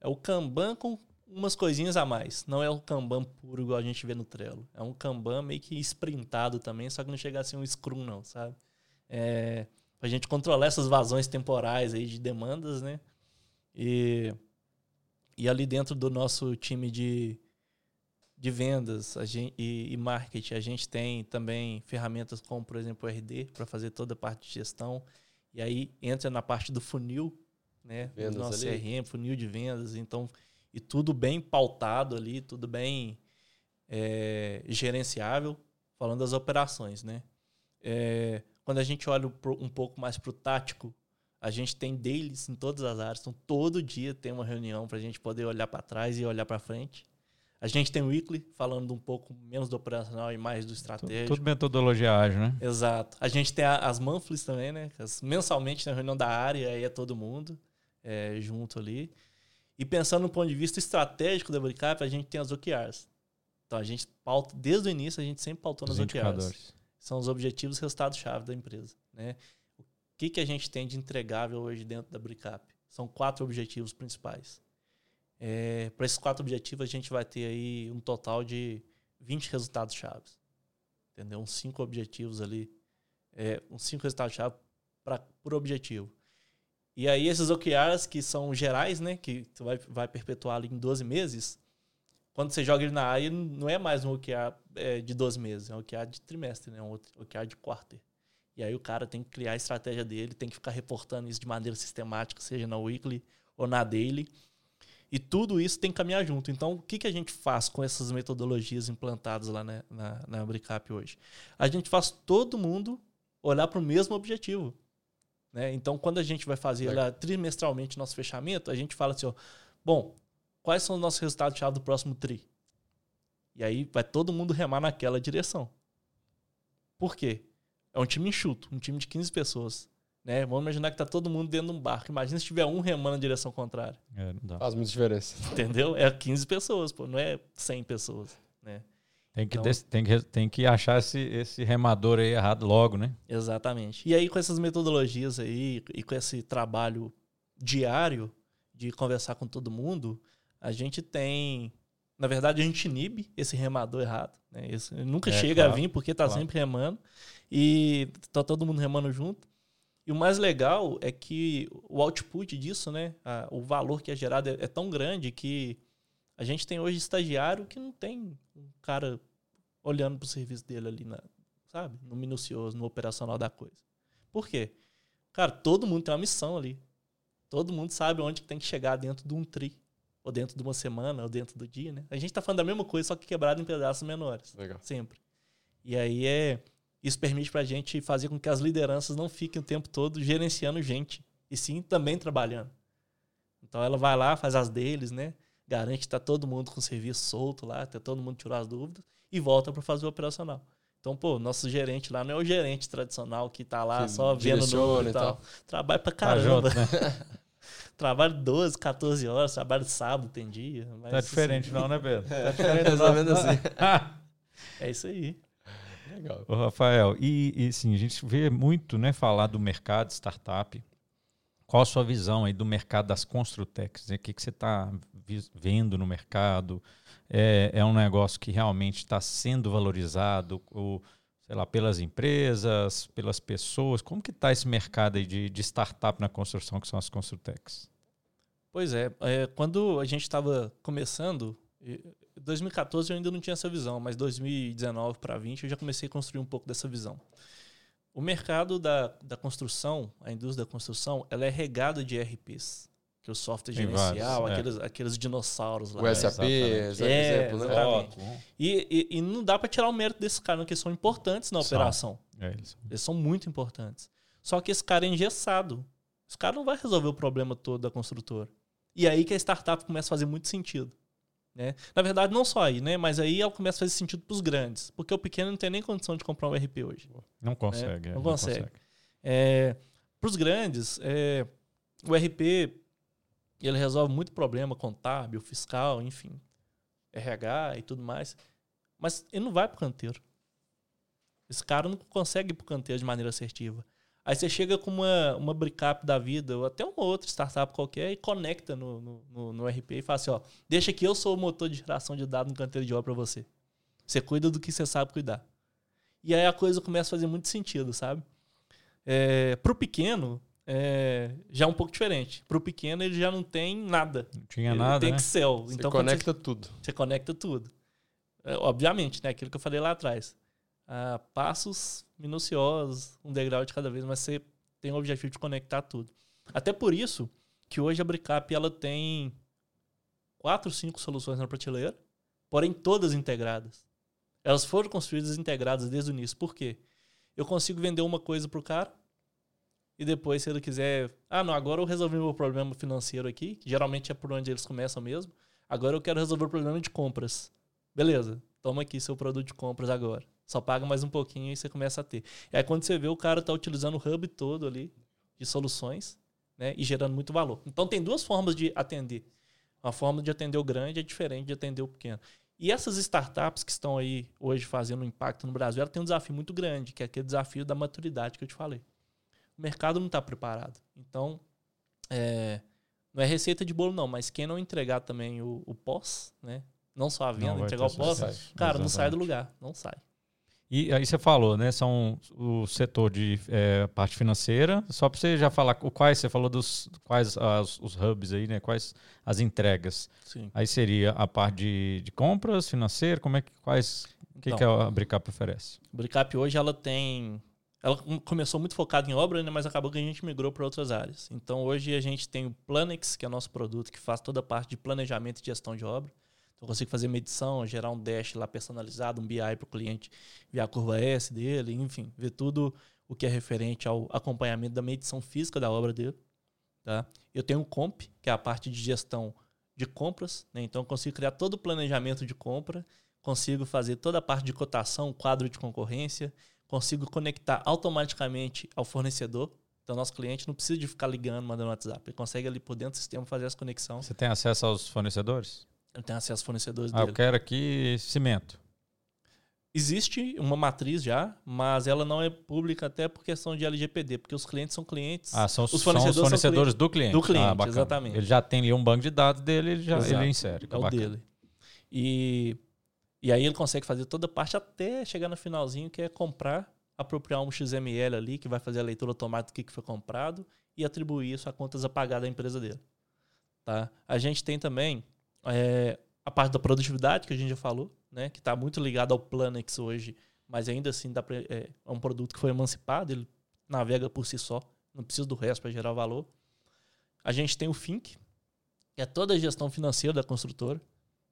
é o Kanban com umas coisinhas a mais. Não é um Kanban puro igual a gente vê no Trello. É um Kanban meio que sprintado também, só que não chega a ser um Scrum, não, sabe? É, a gente controlar essas vazões temporais aí de demandas, né? E, e ali dentro do nosso time de, de vendas a gente, e, e marketing, a gente tem também ferramentas como, por exemplo, o RD, para fazer toda a parte de gestão. E aí entra na parte do funil, né? Vendas do nosso ali. CRM, funil de vendas. Então, e tudo bem pautado ali, tudo bem é, gerenciável, falando das operações, né? É, quando a gente olha um pouco mais para o tático, a gente tem dailies em todas as áreas, então todo dia tem uma reunião para a gente poder olhar para trás e olhar para frente. A gente tem o weekly, falando um pouco menos do operacional e mais do estratégico. Tudo metodologia ágil, né? Exato. A gente tem as monthlies também, né? mensalmente na reunião da área, aí é todo mundo é, junto ali. E pensando no ponto de vista estratégico da Bricap, a gente tem as OKRs. Então a gente pauta, desde o início, a gente sempre pautou nas OKRs. São os objetivos e resultados-chave da empresa. Né? O que, que a gente tem de entregável hoje dentro da Bricap? São quatro objetivos principais. É, Para esses quatro objetivos, a gente vai ter aí um total de 20 resultados-chave. Entendeu? Uns cinco objetivos ali. É, uns cinco resultados-chave por objetivo. E aí esses OKRs que são gerais, né, que tu vai, vai perpetuar ali em 12 meses, quando você joga ele na área, não é mais um OKR é, de 12 meses, é um OKR de trimestre, né, um OKR de quarter. E aí o cara tem que criar a estratégia dele, tem que ficar reportando isso de maneira sistemática, seja na weekly ou na daily. E tudo isso tem que caminhar junto. Então, o que, que a gente faz com essas metodologias implantadas lá na, na, na Bricap hoje? A gente faz todo mundo olhar para o mesmo objetivo. Né? Então, quando a gente vai fazer lá, trimestralmente nosso fechamento, a gente fala assim: ó, bom, quais são os nossos resultados-chave do próximo TRI? E aí vai todo mundo remar naquela direção. Por quê? É um time enxuto, um time de 15 pessoas. Né? Vamos imaginar que tá todo mundo dentro de um barco. Imagina se tiver um remando na direção contrária. É, não dá. Faz muita diferença. Entendeu? É 15 pessoas, pô, não é 100 pessoas. Né? Tem que, Então- tem que, tem que achar esse, esse remador aí errado logo, né? Exatamente. E aí, com essas metodologias aí e com esse trabalho diário de conversar com todo mundo, a gente tem. Na verdade, a gente inibe esse remador errado. Né? Esse- nunca É, chega claro, a vir porque tá claro. sempre remando. E tá todo mundo remando junto. E o mais legal é que o output disso, né? a- o valor que é gerado é, é tão grande que a gente tem hoje estagiário que não tem um cara olhando pro serviço dele ali, na, sabe? No minucioso, no operacional da coisa. Por quê? Cara, todo mundo tem uma missão ali. Todo mundo sabe onde tem que chegar dentro de um tri. Ou dentro de uma semana, ou dentro do dia, né? A gente tá falando da mesma coisa, só que quebrado em pedaços menores. Legal. Sempre. E aí é. Isso permite pra gente fazer com que as lideranças não fiquem o tempo todo gerenciando gente. E sim também trabalhando. Então ela vai lá, faz as deles, né? Garante que tá todo mundo com o serviço solto lá, tá todo mundo tirou as dúvidas e volta para fazer o operacional. Então, pô, nosso gerente lá não é o gerente tradicional que tá lá Que só vendo número e tal. tal. Trabalha pra Tá caramba. junto, né? [laughs] Trabalho 12, 14 horas, trabalho sábado, tem dia. mas, Tá diferente assim, não, né, Pedro? É, Tá [laughs] diferente mais ou menos assim. É isso aí. Legal. Ô, Rafael, e, e sim, a gente vê muito né, falar do mercado startup. Qual a sua visão aí do mercado das Construtex? né? O que, que você está vendo no mercado? É, é um negócio que realmente está sendo valorizado, ou, sei lá, pelas empresas, pelas pessoas? Como que está esse mercado aí de, de startup na construção, que são as Construtex? Pois é, é, quando a gente estava começando, em 2014 eu ainda não tinha essa visão, mas 2019 para 20 eu já comecei a construir um pouco dessa visão. O mercado da, da construção, a indústria da construção, ela é regada de ERPs, que é o software Tem gerencial, vários, é. aqueles, aqueles dinossauros lá. O SAP, exatamente. É, exemplo, né? exatamente. E, e, e não dá para tirar o mérito desses caras, não, que eles são importantes na São. operação. É, eles- Eles são muito importantes. Só que esse cara é engessado. Esse cara não vai resolver o problema todo da construtora. E aí que a startup começa a fazer muito sentido. Né? Na verdade, não só aí, né? Mas aí ela começa a fazer sentido para os grandes. Porque o pequeno não tem nem condição de comprar um RP hoje. não consegue. é, Não consegue. É, para os grandes, é, o RP ele resolve muito problema contábil, fiscal, enfim, RH e tudo mais. Mas ele não vai para o canteiro. Esse cara não consegue ir para o canteiro de maneira assertiva. Aí você chega com uma, uma Bricap da vida, ou até uma outra startup qualquer, e conecta no, no, no, no RP e fala assim: ó, deixa que eu sou o motor de geração de dados no canteiro de obra para você. Você cuida do que você sabe cuidar. E aí a coisa começa a fazer muito sentido, sabe? É, pro pequeno, é, já é um pouco diferente. Pro pequeno, ele já não tem nada. Não tinha ele nada, tem né? Excel. Você então, conecta tudo. Você, você conecta tudo. É, obviamente, né? Aquilo que eu falei lá atrás. Ah, passos minuciosos, um degrau de cada vez, mas você tem o objetivo de conectar tudo. Até por isso que hoje a Bricap ela tem quatro, cinco soluções na prateleira, porém todas integradas. Elas foram construídas integradas desde o início. Por quê? Eu consigo vender uma coisa pro cara e depois, se ele quiser, ah, não, agora eu resolvi meu problema financeiro aqui, que geralmente é por onde eles começam mesmo. Agora eu quero resolver o problema de compras. Beleza, toma aqui seu produto de compras agora. Só paga mais um pouquinho e você começa a ter. E aí quando você vê, o cara está utilizando o hub todo ali de soluções né, e gerando muito valor. Então tem duas formas de atender. Uma forma de atender o grande é diferente de atender o pequeno. E essas startups que estão aí hoje fazendo impacto no Brasil, ela tem um desafio muito grande, que é aquele desafio da maturidade que eu te falei. O mercado não está preparado. Então, é, não é receita de bolo, não, mas quem não entregar também o, o pós, né? Não só a venda, vai entregar o pós, cara, não sai do Exatamente. lugar. Não sai. E aí você falou, né? São o setor de é, parte financeira. Só para você já falar quais você falou dos quais as- os hubs aí, né? Quais as entregas. Sim. Aí seria a parte de, de compras financeira. Como é que quais o que, Então. que a Bricap oferece? O Bricap hoje ela tem. Ela com- começou muito focada em obra, né, mas acabou que a gente migrou para outras áreas. Então hoje a gente tem o Planex, que é nosso produto que faz toda a parte de planejamento e gestão de obra. Então eu consigo fazer medição, gerar um dash lá personalizado, um BI para o cliente, ver a curva S dele, enfim, ver tudo o que é referente ao acompanhamento da medição física da obra dele. Tá? Eu tenho o Comp, que é a parte de gestão de compras, né? então eu consigo criar todo o planejamento de compra, consigo fazer toda a parte de cotação, quadro de concorrência, consigo conectar automaticamente ao fornecedor. Então, nosso cliente não precisa de ficar ligando, mandando WhatsApp. Ele consegue ali por dentro do sistema fazer essa conexão. Você tem acesso aos fornecedores? Ele tem acesso aos fornecedores Ah, dele. eu quero aqui cimento. Existe uma matriz já, mas ela não é pública até por questão de LGPD, porque os clientes são clientes. Ah, são, Os são os fornecedores são fornecedores do cliente. do cliente, Ah, exatamente. Ele já tem ali um banco de dados dele, ele já Exato. ele insere. é o Bacana. dele. E, e aí ele consegue fazer toda a parte até chegar no finalzinho, que é comprar, apropriar um XML ali, que vai fazer a leitura automática do que foi comprado e atribuir isso a contas a pagar da empresa dele. Tá? A gente tem também é, a parte da produtividade, que a gente já falou, né? que está muito ligado ao Planex hoje, mas ainda assim dá pra, é, é um produto que foi emancipado, ele navega por si só, não precisa do resto para gerar valor. A gente tem o Fink, que é toda a gestão financeira da construtora.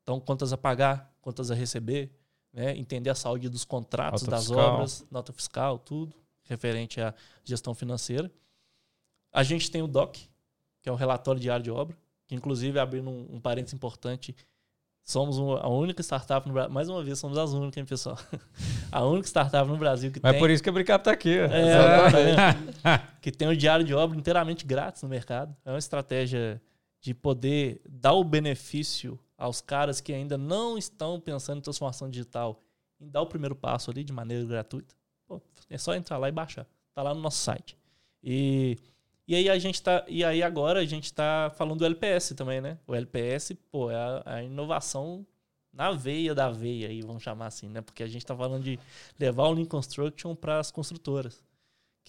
Então, contas a pagar, contas a receber, né? entender a saúde dos contratos, Nota das fiscal. obras, nota fiscal, tudo referente à gestão financeira. A gente tem o DOC, que é o relatório diário de obra, que inclusive, abrindo um, um parênteses importante, somos uma- a única startup no Brasil, mais uma vez, somos as únicas, hein, pessoal? [laughs] a única startup no Brasil que Mas tem... por isso que a Bricap tá aqui. ó. É, que tem o diário de obra inteiramente grátis no mercado. É uma estratégia de poder dar o benefício aos caras que ainda não estão pensando em transformação digital, em dar o primeiro passo ali de maneira gratuita. Pô, é só entrar lá e baixar. Tá lá no nosso site. E, e aí a gente tá. E aí agora a gente tá falando do LPS também, né? O LPS, pô, é a, a inovação na veia da veia aí, vamos chamar assim, né? Porque a gente tá falando de levar o Lean Construction para as construtoras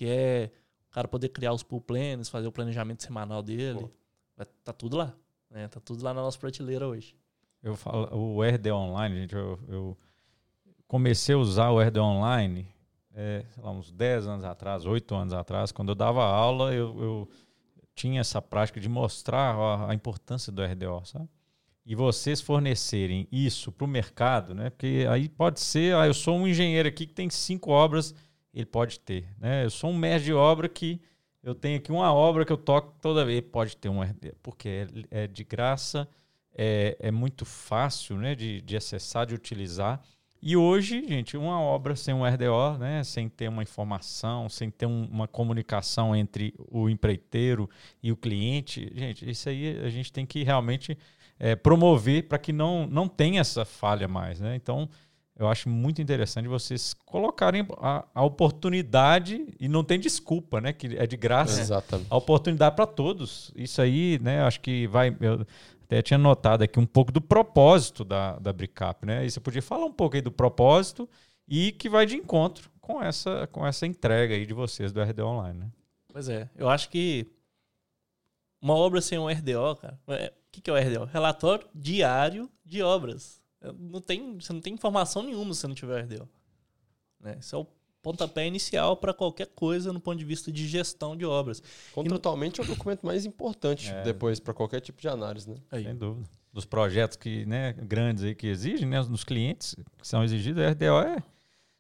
que é o cara poder criar os pool plans, fazer o planejamento semanal dele. Vai, tá tudo lá. Né? Tá tudo lá na nossa prateleira hoje. Eu falo, o RD Online, gente, eu, eu comecei a usar o RD Online, é, lá, uns 10 anos atrás, 8 anos atrás, quando eu dava aula, eu, eu tinha essa prática de mostrar a, a importância do RDO, sabe? E vocês fornecerem isso para o mercado, né? Porque aí pode ser, ah, eu sou um engenheiro aqui que tem cinco obras, ele pode ter, né? Eu sou um mestre de obra que eu tenho aqui uma obra que eu toco toda vez, pode ter um RD, porque é, é de graça, é, é muito fácil né, de, de acessar, de utilizar. E hoje, gente, uma obra sem um RDO, né, sem ter uma informação, sem ter um- uma comunicação entre o empreiteiro e o cliente, gente, isso aí a gente tem que realmente é, promover para que não, não tenha essa falha mais. Né? Então, eu acho muito interessante vocês colocarem a, a oportunidade, e não tem desculpa, né? Que é de graça Exatamente. a oportunidade para todos. Isso aí, né? Acho que vai. Eu até tinha notado aqui um pouco do propósito da, da Bricap, né? E você podia falar um pouco aí do propósito e que vai de encontro com essa, com essa entrega aí de vocês do RD Online, né? Pois é. Eu acho que uma obra sem um RDO, cara. é- O que, que é o RDO? Relatório diário de obras. É, Não tem, você não tem informação nenhuma se não tiver RDO. Né? Isso é o pontapé inicial para qualquer coisa no ponto de vista de gestão de obras. Contratualmente é o documento mais importante É. depois para qualquer tipo de análise, né? Aí. Sem dúvida. Dos projetos que, né, grandes aí que exigem, né? Nos clientes que são exigidos, RDO é,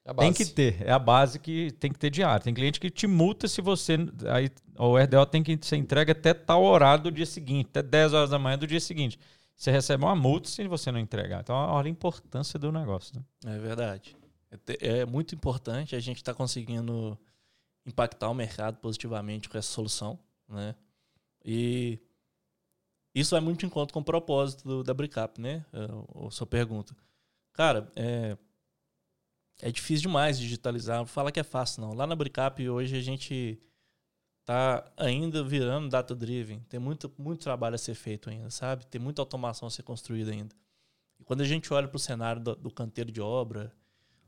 É a Tem base. que ter, é a base que tem que ter diário. Tem cliente que te multa se você. Aí, o RDO tem que ser entregue até tal horário do dia seguinte, até 10 horas da manhã do dia seguinte. Você recebe uma multa se você não entregar. Então, olha a importância do negócio. Né? É verdade. É É muito importante. A gente está conseguindo impactar o mercado positivamente com essa solução, né? E isso é muito em conta com o propósito do- da Bricap, né? É, A sua pergunta. Cara, é, é difícil demais digitalizar. Fala que é fácil, não. Lá na Bricap hoje a gente tá ainda virando data-driven. Tem muito, muito trabalho a ser feito ainda, sabe? Tem muita automação a ser construída ainda. E quando a gente olha para o cenário do, do canteiro de obra,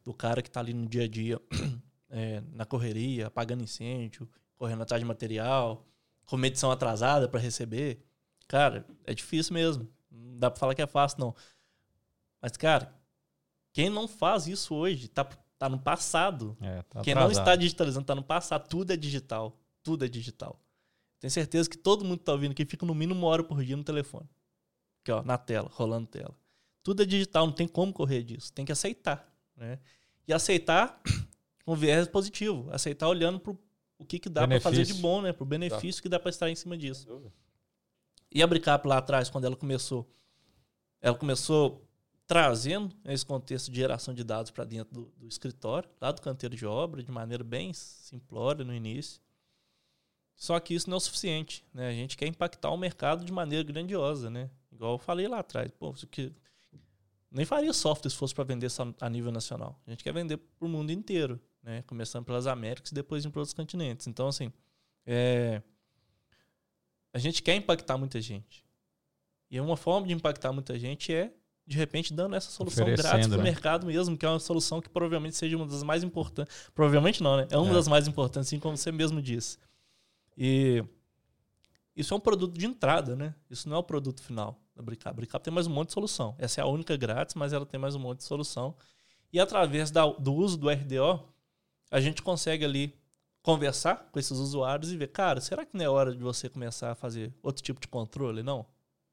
do cara que está ali no dia a dia, [clears throat] é, na correria, apagando incêndio, correndo atrás de material, com medição atrasada para receber, cara, é difícil mesmo. Não dá para falar que é fácil, não. Mas, cara, quem não faz isso hoje tá, tá no passado. É, tá Quem não está digitalizando tá no passado. Tudo é digital. Tudo é digital. Tenho certeza que todo mundo que tá ouvindo aqui fica no mínimo uma hora por dia no telefone. Aqui, ó, na tela, rolando tela. Tudo é digital, não tem como correr disso. Tem que aceitar. Né? E aceitar com viés positivo. Aceitar olhando pro o que, que dá para fazer de bom, né? Pro benefício que dá para estar em cima disso. E a Bricap lá atrás, quando ela começou, ela começou trazendo esse contexto de geração de dados para dentro do, do, escritório, lá do canteiro de obra, de maneira bem simplória no início. Só que isso não é o suficiente. Né? A gente quer impactar o mercado de maneira grandiosa. Né? Igual eu falei lá atrás. Pô, que nem faria software se fosse para vender só a nível nacional. A gente quer vender para o mundo inteiro. Né? Começando pelas Américas e depois em outros continentes. Então, assim, é... a gente quer impactar muita gente. E uma forma de impactar muita gente é de repente dando essa solução grátis para o né? mercado mesmo, que é uma solução que provavelmente seja uma das mais importantes. Provavelmente não, né? É uma é. das mais importantes, assim como você mesmo disse. E isso é um produto de entrada, né? Isso não é o produto final da Bricap. A Bricap tem mais um monte de solução. Essa é a única grátis, mas ela tem mais um monte de solução. E através da, do uso do RDO, a gente consegue ali conversar com esses usuários e ver, cara, será que não é hora de você começar a fazer outro tipo de controle? Não.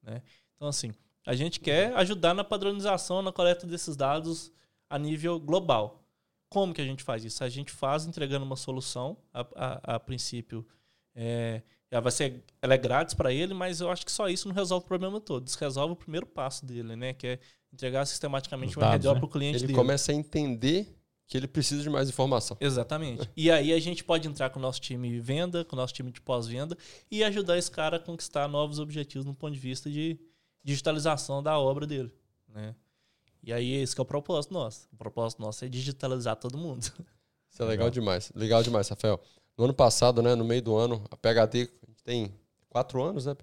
Né? Então, assim, a gente quer ajudar na padronização, na coleta desses dados a nível global. Como que a gente faz isso? A gente faz entregando uma solução, a, a, a princípio, é, ela vai ser, ela é grátis para ele, mas eu acho que só isso não resolve o problema todo. Isso resolve o primeiro passo dele, né? Que é entregar sistematicamente um RDO né? para o cliente ele dele. Ele começa a entender que ele precisa de mais informação. Exatamente. e aí a gente pode entrar com o nosso time de venda, com o nosso time de pós-venda e ajudar esse cara a conquistar novos objetivos no ponto de vista de digitalização da obra dele, né? E aí esse é o propósito nosso. O propósito nosso é digitalizar todo mundo. Isso é legal, legal. demais. Legal demais, Rafael. No ano passado, né, no meio do ano, a PHD tem quatro anos, né?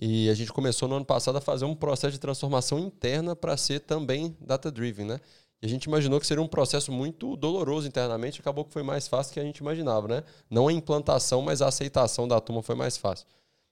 E a gente começou no ano passado a fazer um processo de transformação interna para ser também data-driven, né? E a gente imaginou que seria um processo muito doloroso internamente, acabou que foi mais fácil que a gente imaginava, né? Não a implantação, mas a aceitação da turma foi mais fácil.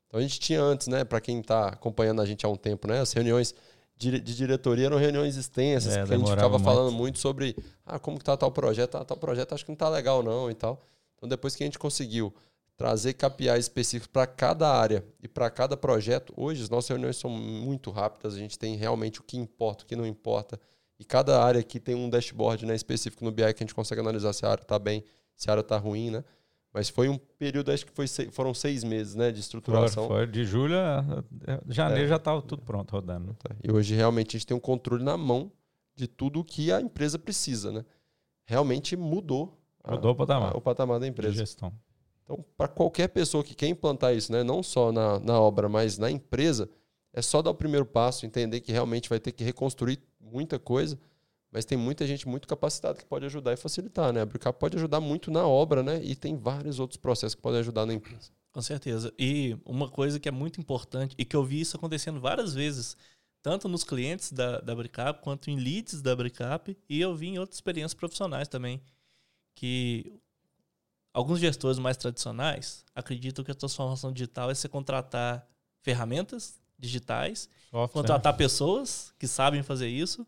Então a gente tinha antes, né, para quem está acompanhando a gente há um tempo, né, as reuniões de, de diretoria eram reuniões extensas, é, que a gente ficava muito. falando muito sobre ah, como que tá tal projeto, ah, tal projeto acho que não tá legal não e tal. Então depois que a gente conseguiu trazer KPIs específicos para cada área e para cada projeto, hoje as nossas reuniões são muito rápidas, a gente tem realmente o que importa, o que não importa. E cada área aqui tem um dashboard né, específico no BI que a gente consegue analisar se a área está bem, se a área está ruim, né? Mas foi um período, acho que foi, foram seis meses né, de estruturação. Foi, foi de julho a janeiro é. já estava tudo pronto rodando. Tá. E hoje realmente a gente tem um controle na mão de tudo o que a empresa precisa. Né? Realmente mudou, mudou a, o, patamar. A, o patamar da empresa. De gestão. Então, para qualquer pessoa que quer implantar isso, né, não só na, na obra, mas na empresa, é só dar o primeiro passo, entender que realmente vai ter que reconstruir muita coisa mas tem muita gente muito capacitada que pode ajudar e facilitar, né? A Bricap pode ajudar muito na obra, né? E tem vários outros processos que podem ajudar na empresa. Com certeza. E uma coisa que é muito importante e que eu vi isso acontecendo várias vezes, tanto nos clientes da, da Bricap quanto em leads da Bricap, e eu vi em outras experiências profissionais também, que alguns gestores mais tradicionais acreditam que a transformação digital é você contratar ferramentas digitais, Software. contratar pessoas que sabem fazer isso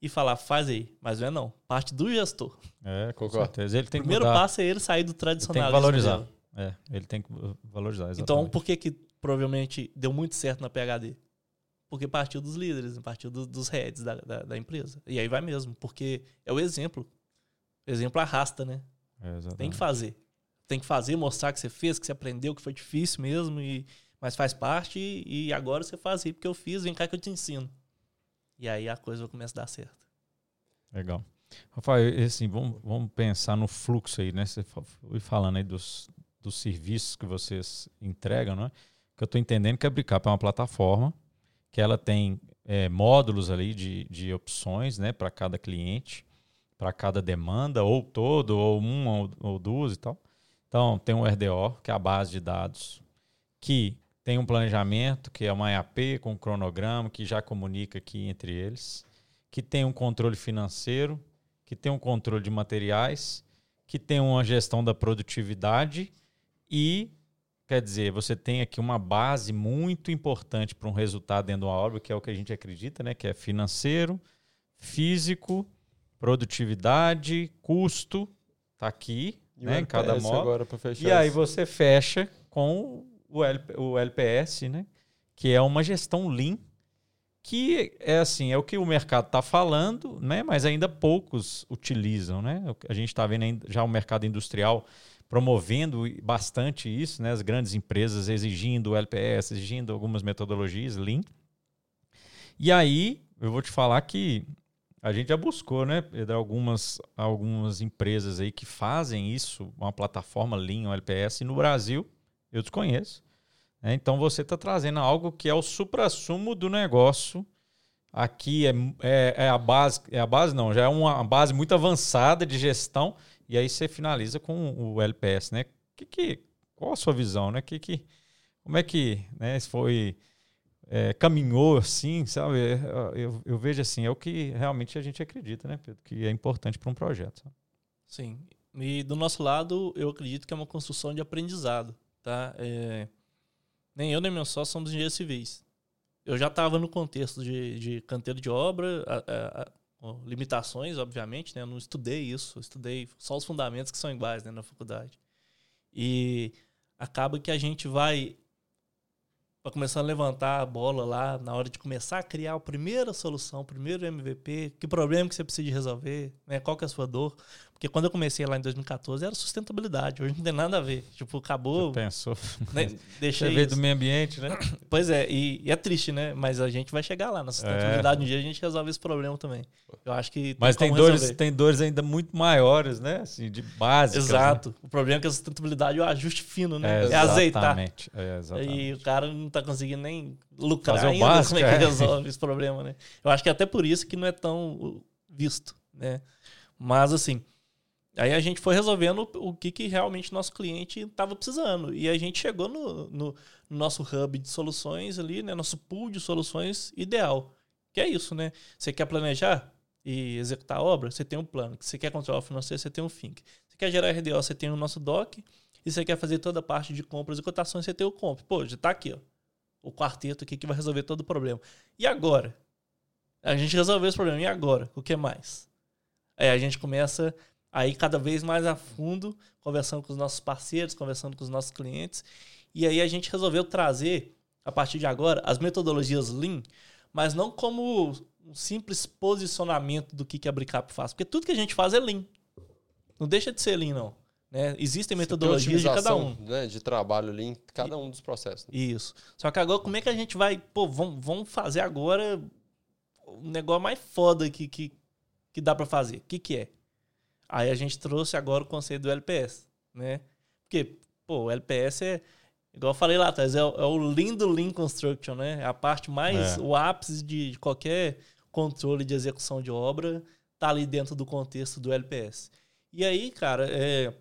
e falar, faz aí. Mas não é não. Parte do gestor. É, com certeza. Ele tem o primeiro mudar. passo é ele sair do tradicional. Ele tem que valorizar. É, ele tem que valorizar, exatamente. Então, por que que provavelmente deu muito certo na PHD? Porque partiu dos líderes, partiu do, dos heads da, da, da, empresa. E aí vai mesmo, porque é o exemplo. O exemplo arrasta, né? É, tem que fazer. Tem que fazer, mostrar que você fez, que você aprendeu, que foi difícil mesmo, e, mas faz parte, e, e agora você faz aí, porque eu fiz, vem cá que eu te ensino. E aí a coisa começa a dar certo. Legal. Rafael, assim, vamos, vamos pensar no fluxo aí, né? Você foi falando aí dos, dos serviços que vocês entregam, né? Que eu estou entendendo que a Bricap é uma plataforma que ela tem é, módulos ali de, de opções, né? Para cada cliente, para cada demanda, ou todo, ou uma, ou, ou duas e tal. Então, tem um RDO, que é a base de dados, que tem um planejamento, que é uma EAP com um cronograma, que já comunica aqui entre eles, que tem um controle financeiro, que tem um controle de materiais, que tem uma gestão da produtividade e, quer dizer, você tem aqui uma base muito importante para um resultado dentro de uma obra, que é o que a gente acredita, né? que é financeiro, físico, produtividade, custo, está aqui, e né, cada módulo. E aí você fecha com o, LP, o LPS, né? que é uma gestão lean, que é assim, é o que o mercado está falando, né? mas ainda poucos utilizam. Né? A gente está vendo já o mercado industrial promovendo bastante isso, né? as grandes empresas exigindo o LPS, exigindo algumas metodologias lean. E aí eu vou te falar que a gente já buscou, né, Pedro, algumas, algumas empresas aí que fazem isso, uma plataforma Lean, um LPS, e no Brasil eu desconheço. Né? Então você está trazendo algo que é o supra-sumo do negócio. Aqui é, é, é, a base, é a base não, já é uma base muito avançada de gestão, e aí você finaliza com o LPS, né? Que, que, qual a sua visão, né? Que, que, como é que né, foi é, caminhou assim, sabe? É, eu, eu, vejo assim, é o que realmente a gente acredita, né, Pedro? Que é importante para um projeto. Sim. E do nosso lado, eu acredito que é uma construção de aprendizado, tá? É, nem eu nem meu sócio somos engenheiros civis. Eu já estava no contexto de, de canteiro de obra, a, a, a, limitações, obviamente, né? Eu não estudei isso, eu estudei só os fundamentos que são iguais né, na faculdade. E acaba que a gente vai para começar a levantar a bola lá na hora de começar a criar a primeira solução, o primeiro MVP, que problema que você precisa resolver, né? Qual que é a sua dor? Porque quando eu comecei lá em 2014 era sustentabilidade, hoje não tem nada a ver. Tipo, acabou. Você pensou. [laughs] Né? Deixei Você veio do meio ambiente, né? Pois é, e, e, é triste, né? Mas a gente vai chegar lá na sustentabilidade. É. Um dia a gente resolve esse problema também. Eu acho que. Tem Mas tem dores, tem dores ainda muito maiores, né? Assim, de básicas. Né? Exato. Né? O problema é que a sustentabilidade é o ajuste fino, né? É, é azeitar. É, exatamente. E o cara não tá conseguindo nem lucrar Fazer ainda. Básico, como é que é. resolve esse problema, né? Eu acho que é até por isso que não é tão visto, né? Mas assim. Aí a gente foi resolvendo o que, que realmente nosso cliente estava precisando. E a gente chegou no, no, no, nosso hub de soluções ali, né? Nosso pool de soluções ideal. Que é isso, né? Você quer planejar e executar a obra? Você tem um plano. Você quer controlar o financeiro? Você tem um FINC. Você quer gerar RDO? Você tem o nosso DOC. E você quer fazer toda a parte de compras e cotações? Você tem o COMP. Pô, já está aqui, ó. O quarteto aqui que vai resolver todo o problema. E agora? A gente resolveu esse problema. E agora? O que mais? Aí a gente começa aí cada vez mais a fundo, conversando com os nossos parceiros, conversando com os nossos clientes. E aí a gente resolveu trazer, a partir de agora, as metodologias Lean, mas não como um simples posicionamento do que a Bricap faz. Porque tudo que a gente faz é Lean. Não deixa de ser Lean, não. Né? Existem Você metodologias de cada um. Né? De trabalho Lean, cada um dos processos. Né? Isso. Só que agora, como é que a gente vai... Pô, vamos, vamos fazer agora o negócio mais foda que, que, que dá para fazer. O que, que é? Aí a gente trouxe agora o conceito do LPS, né? Porque, pô, o LPS é, igual eu falei lá atrás, é, o, é o lindo Lean Construction, né? É a parte mais, é. o ápice de qualquer controle de execução de obra tá ali dentro do contexto do LPS. E aí, cara, é,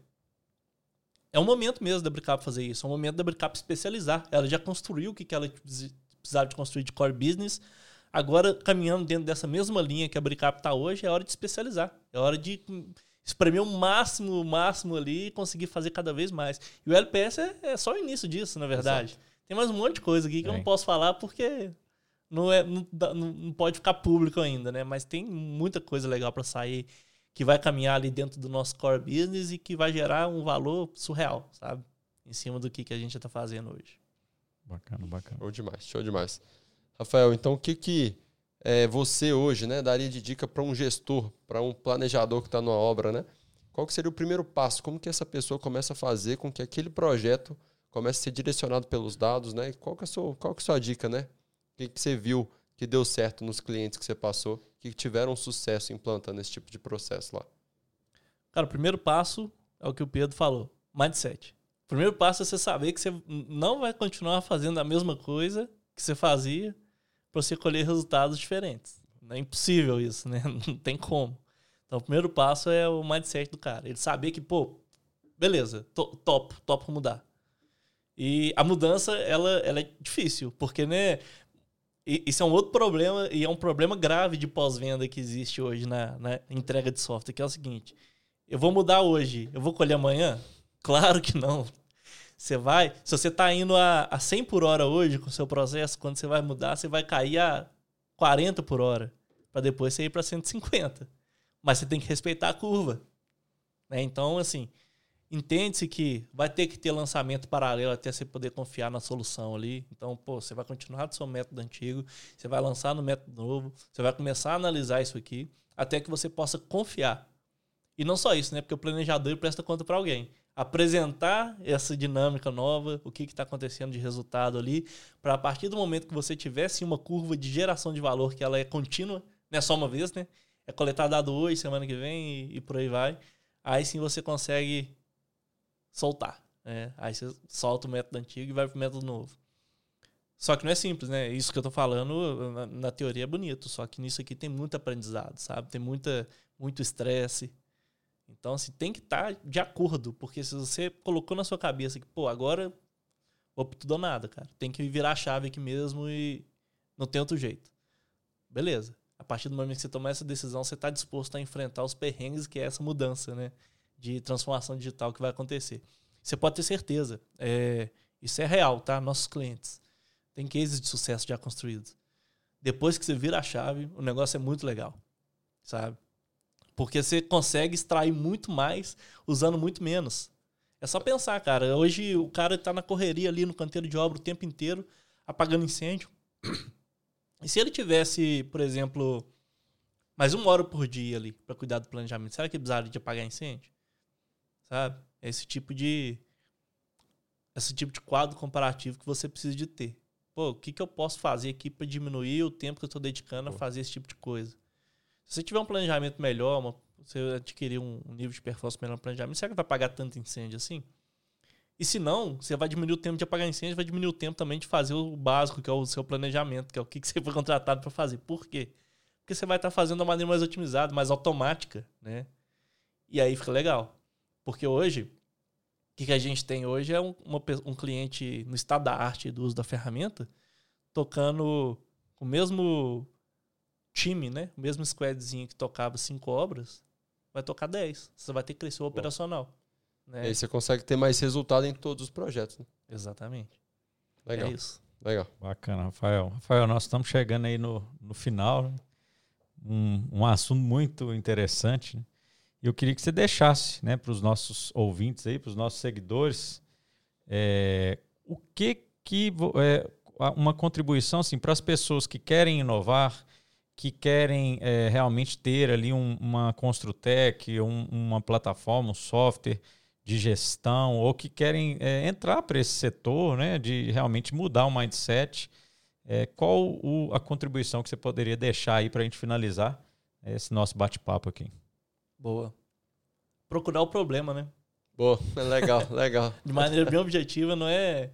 é um momento mesmo da Bricap fazer isso, é um momento da Bricap especializar. Ela já construiu o que, que ela precisava de construir de core business, agora caminhando dentro dessa mesma linha que a Bricap está hoje, é hora de especializar, é hora de espremer o máximo, o máximo ali e conseguir fazer cada vez mais. E o LPS é, é só o início disso, na verdade. Exato. Tem mais um monte de coisa aqui que é. eu não posso falar porque não, é, não, não pode ficar público ainda, né? Mas tem muita coisa legal para sair que vai caminhar ali dentro do nosso core business e que vai gerar um valor surreal, sabe? Em cima do que, que a gente está fazendo hoje. Bacana, bacana. Show demais, show demais. Rafael, então o que que é, você hoje, né, daria de dica para um gestor, para um planejador que está numa obra, né? Qual que seria o primeiro passo? Como que essa pessoa começa a fazer com que aquele projeto comece a ser direcionado pelos dados, né? Qual que é a sua, qual que é a sua dica, né? O que, que você viu que deu certo nos clientes que você passou, que tiveram sucesso implantando esse tipo de processo lá? Cara, o primeiro passo é o que o Pedro falou, mindset. O primeiro passo é você saber que você não vai continuar fazendo a mesma coisa que você fazia para você colher resultados diferentes. É impossível isso, né? [laughs] Não tem como. Então, o primeiro passo é o mindset do cara. Ele saber que, pô, beleza, to, top, top mudar. E a mudança, ela, ela é difícil, porque, né? Isso é um outro problema, e é um problema grave de pós-venda que existe hoje na, na entrega de software, que é o seguinte: eu vou mudar hoje, eu vou colher amanhã? Claro que não. Você vai, se você está indo a, a 100 por hora hoje com o seu processo, quando você vai mudar, você vai cair a 40 por hora, para depois você ir para 150. Mas você tem que respeitar a curva. Né? Então, assim, entende-se que vai ter que ter lançamento paralelo até você poder confiar na solução ali. Então, pô, você vai continuar do seu método antigo, você vai lançar no método novo, você vai começar a analisar isso aqui, até que você possa confiar. E não só isso, né? Porque o planejador presta conta para alguém. Apresentar essa dinâmica nova, o que está acontecendo de resultado ali, para a partir do momento que você tivesse uma curva de geração de valor que ela é contínua, não é só uma vez, né? É coletar dado hoje, semana que vem e, e por aí vai. Aí sim você consegue soltar. Né? Aí você solta o método antigo e vai para o método novo. Só que não é simples, né? Isso que eu tô falando, na, na, teoria é bonito, só que nisso aqui tem muito aprendizado, sabe? Tem muita, muito estresse. Então, assim, tem que estar tá de acordo, porque se você colocou na sua cabeça que, pô, agora vou pro tudo ou nada, cara. Tem que virar a chave aqui mesmo e não tem outro jeito. Beleza. A partir do momento que você tomar essa decisão, você está disposto a enfrentar os perrengues que é essa mudança, né? De transformação digital que vai acontecer. Você pode ter certeza. É, isso é real, tá? Nossos clientes tem cases de sucesso já construídos. Depois que você vira a chave, o negócio é muito legal, sabe? Porque você consegue extrair muito mais usando muito menos. É só pensar, cara. Hoje o cara está na correria ali no canteiro de obra o tempo inteiro, apagando incêndio. E se ele tivesse, por exemplo, mais uma hora por dia ali para cuidar do planejamento, será que ele precisaria de apagar incêndio? Sabe? É esse tipo de esse tipo de quadro comparativo que você precisa de ter pô, o que, que eu posso fazer aqui para diminuir o tempo que eu estou dedicando a fazer esse tipo de coisa? Se você tiver um planejamento melhor, uma, você adquirir um nível de performance melhor no planejamento, será que vai pagar tanto incêndio assim? E se não, você vai diminuir o tempo de apagar incêndio, vai diminuir o tempo também de fazer o básico, que é o seu planejamento, que é o que, que você foi contratado para fazer. Por quê? Porque você vai estar tá fazendo de uma maneira mais otimizada, mais automática, né? E aí fica legal. Porque hoje, que, que a gente tem hoje é um, uma, um cliente no estado da arte do uso da ferramenta, tocando o mesmo time, né? O mesmo squadzinho que tocava cinco obras, vai tocar 10. Você vai ter que crescer o operacional. Né? E aí você consegue ter mais resultado em todos os projetos. Né? Exatamente. Legal. É isso. Legal. Bacana, Rafael. Rafael, nós estamos chegando aí no, no final. Né? Um, um assunto muito interessante. Né? eu queria que você deixasse né, para os nossos ouvintes aí, para os nossos seguidores, é, o que que é, uma contribuição assim, para as pessoas que querem inovar, que querem é, realmente ter ali um, uma Construtec, um, uma plataforma, um software de gestão, ou que querem é, entrar para esse setor, né, de realmente mudar o mindset. É, qual o, a contribuição que você poderia deixar aí para a gente finalizar esse nosso bate-papo aqui? Boa. Procurar o problema, né? Boa, [laughs] legal, legal. De maneira bem objetiva, não é.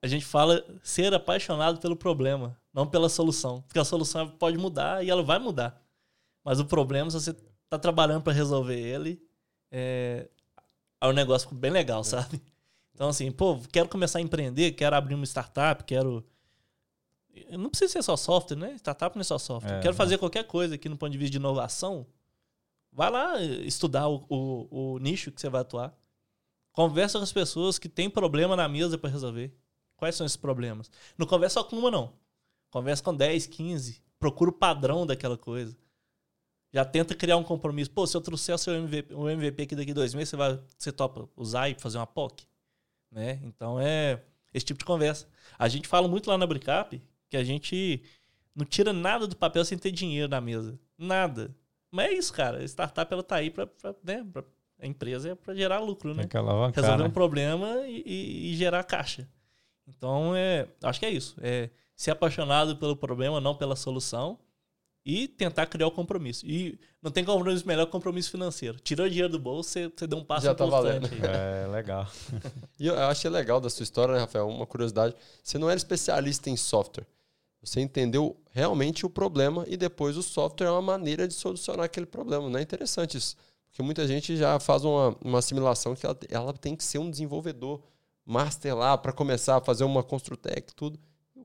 A gente fala ser apaixonado pelo problema, não pela solução. Porque a solução pode mudar e ela vai mudar. Mas o problema, se você está trabalhando para resolver ele, é... é um negócio bem legal, é. sabe? Então, assim, pô, quero começar a empreender, quero abrir uma startup, quero. Não precisa ser só software, né? Startup não é só software. É, quero fazer qualquer coisa aqui no ponto de vista de inovação. Vai lá estudar o, o, o nicho que você vai atuar. Conversa com as pessoas que têm problema na mesa para resolver. Quais são esses problemas? Não conversa só com uma, não. Conversa com 10, 15. Procura o padrão daquela coisa. Já tenta criar um compromisso. Pô, se eu trouxer o seu MVP, o MVP aqui daqui dois meses, você, vai, você topa usar e fazer uma POC? Né? Então é esse tipo de conversa. A gente fala muito lá na Bricap que a gente não tira nada do papel sem ter dinheiro na mesa. Nada. Mas é isso, cara. A startup ela tá aí para né, pra, a empresa é para gerar lucro, né? Resolver né? um problema e, e, e, gerar caixa. Então, é, acho que é isso. É ser apaixonado pelo problema, não pela solução. E tentar criar o compromisso. E não tem compromisso melhor que compromisso financeiro. Tirou dinheiro do bolso, você, você deu um passo Já tá valendo. É, legal. [laughs] e eu achei legal da sua história, né, Rafael? Uma curiosidade. Você não era especialista em software. Você entendeu realmente o problema e depois o software é uma maneira de solucionar aquele problema. Não é interessante isso. Porque muita gente já faz uma, uma assimilação que ela, ela tem que ser um desenvolvedor master lá para começar a fazer uma Construtec, tudo.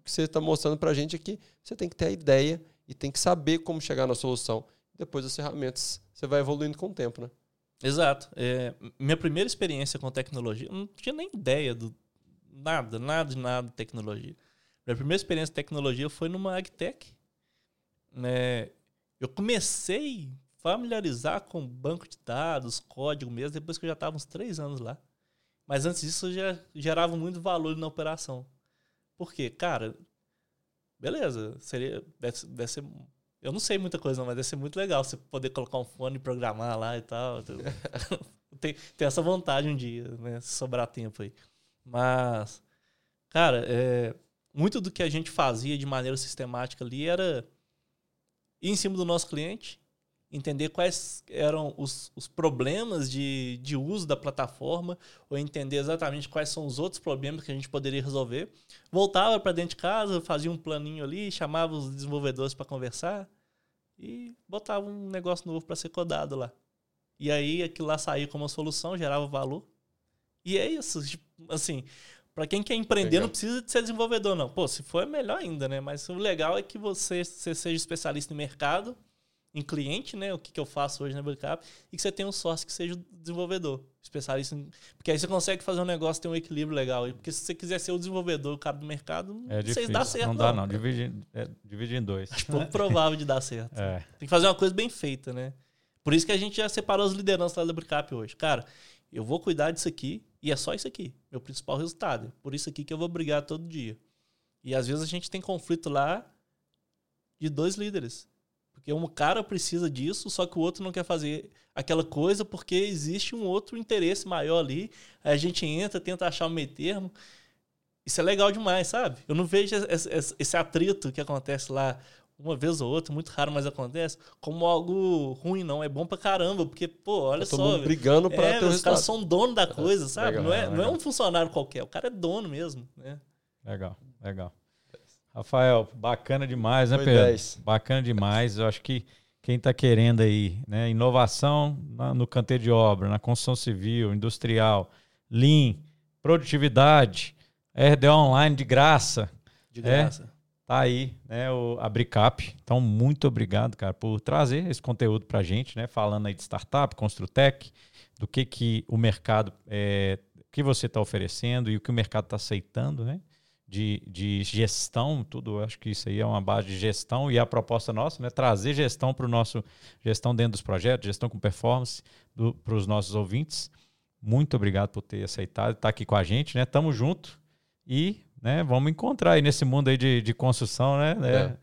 Que você está mostrando para a gente é que você tem que ter a ideia e tem que saber como chegar na solução. Depois as ferramentas, você vai evoluindo com o tempo, né? Exato. É, minha primeira experiência com tecnologia, não tinha nem ideia do nada, nada de nada de tecnologia. Minha primeira experiência de tecnologia foi numa AgTech. Né? Eu comecei a familiarizar com banco de dados, código mesmo, depois que eu já estava uns três anos lá. Mas antes disso, eu já gerava muito valor na operação. Por quê? Cara, beleza, seria, deve, deve ser eu não sei muita coisa, não, mas deve ser muito legal você poder colocar um fone e programar lá e tal. [laughs] tem, tem essa vontade um dia, né? Se sobrar tempo aí. Mas, cara, é, muito do que a gente fazia de maneira sistemática ali era ir em cima do nosso cliente, entender quais eram os, os problemas de, de uso da plataforma, ou entender exatamente quais são os outros problemas que a gente poderia resolver. Voltava para dentro de casa, fazia um planinho ali, chamava os desenvolvedores para conversar e botava um negócio novo para ser codado lá. E aí aquilo lá saía como uma solução, gerava valor. E é isso, tipo, assim, para quem quer empreender, legal. não precisa de ser desenvolvedor, não. Pô, se for, é melhor ainda, né? Mas o legal é que você, você seja especialista em mercado, em cliente, né? O que, que eu faço hoje na Backup, e que você tenha um sócio que seja desenvolvedor, especialista em... Porque aí você consegue fazer um negócio ter um equilíbrio legal. Porque se você quiser ser o desenvolvedor, o cara do mercado, é não sei se dá certo. Não dá, não. Divide, é, divide em dois. Acho pouco provável de dar certo. É. Tem que fazer uma coisa bem feita, né? Por isso que a gente já separou as lideranças lá da Backup hoje. Cara, eu vou cuidar disso aqui e é só isso aqui, meu principal resultado. Por isso aqui que eu vou brigar todo dia. E às vezes a gente tem conflito lá de dois líderes. Porque um cara precisa disso, só que o outro não quer fazer aquela coisa porque existe um outro interesse maior ali. Aí a gente entra, tenta achar o meio termo. Isso é legal demais, sabe? Eu não vejo esse atrito que acontece lá uma vez ou outra, muito raro, mas acontece, como algo ruim, não. É bom pra caramba, porque, pô, olha só. Mundo brigando pra é, ter Os caras são dono da coisa, sabe? Legal, não, é, não é um funcionário qualquer, o cara é dono mesmo, né? Legal, legal. Rafael, bacana demais, né, Foi Pedro? 10. Bacana demais. Eu acho que quem está querendo aí, né, inovação no canteiro de obra, na construção civil, industrial, Lean, produtividade, RD online de graça. De graça. É, tá aí, né, o, a Bricap. Então, muito obrigado, cara, por trazer esse conteúdo para a gente, né, falando aí de startup, Construtec, do que que o mercado, é, que você está oferecendo e o que o mercado está aceitando, né, de, de gestão, tudo, acho que isso aí é uma base de gestão e a proposta nossa, né, trazer gestão para o nosso, gestão dentro dos projetos, gestão com performance para os nossos ouvintes. Muito obrigado por ter aceitado, estar tá aqui com a gente, né, tamo junto e né? Vamos encontrar aí nesse mundo aí de, de construção, né? É.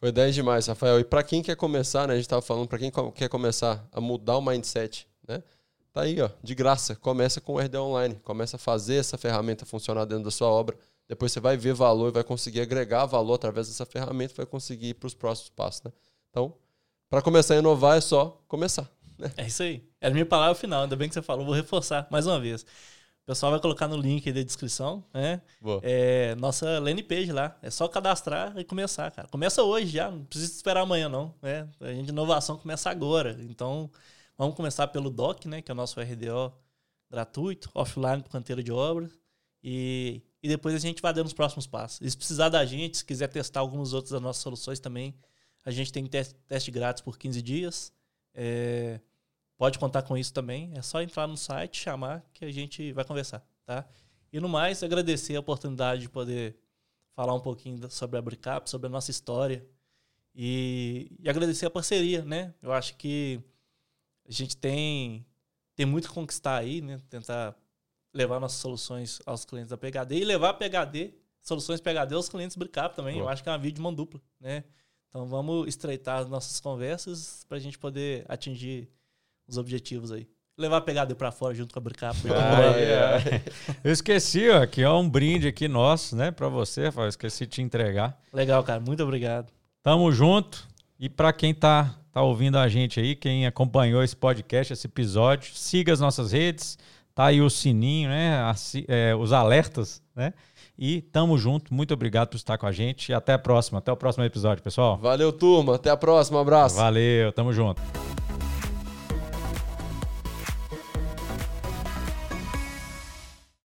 Foi 10 demais, Rafael. E para quem quer começar, né? A gente estava falando, para quem quer começar a mudar o mindset, né? Tá aí, ó, de graça. Começa com o RD Online. Começa a fazer essa ferramenta funcionar dentro da sua obra. Depois você vai ver valor e vai conseguir agregar valor através dessa ferramenta, vai conseguir ir para os próximos passos, né? Então, para começar a inovar é só começar. Né? É isso aí. Era a minha palavra final, ainda bem que você falou, vou reforçar mais uma vez. O pessoal vai colocar no link da descrição, né? É, nossa landing page lá. É só cadastrar e começar, cara. Começa hoje já, não precisa esperar amanhã, não. Né? A gente, inovação começa agora. Então, vamos começar pelo DOC, né? Que é o nosso RDO gratuito, offline para canteiro de obras. E, e depois a gente vai dando os próximos passos. E se precisar da gente, se quiser testar algumas outras das nossas soluções também, a gente tem teste, teste grátis por 15 dias. É, pode contar com isso também. É só entrar no site, chamar, que a gente vai conversar, tá? E no mais, agradecer a oportunidade de poder falar um pouquinho sobre a Bricap, sobre a nossa história. E, e, agradecer a parceria, né? Eu acho que a gente tem, tem muito a conquistar aí, né? Tentar levar nossas soluções aos clientes da PHD e levar a PHD, soluções PHD aos clientes Bricap também. Boa. Eu acho que é uma via de mão dupla, né? Então vamos estreitar as nossas conversas para a gente poder atingir os objetivos aí. Levar a pegada para fora junto com a Bricap. [laughs] Ah, é. Eu esqueci, ó, aqui ó, um brinde aqui nosso, né, para você, Rafael. Esqueci de te entregar. Legal, cara. Muito obrigado. Tamo junto. E para quem tá, tá ouvindo a gente aí, quem acompanhou esse podcast, esse episódio, siga as nossas redes. Tá aí o sininho, né? É, os alertas, né? E tamo junto. Muito obrigado por estar com a gente. E até a próxima. Até o próximo episódio, pessoal. Valeu, turma. Até a próxima. Um abraço. Valeu. Tamo junto.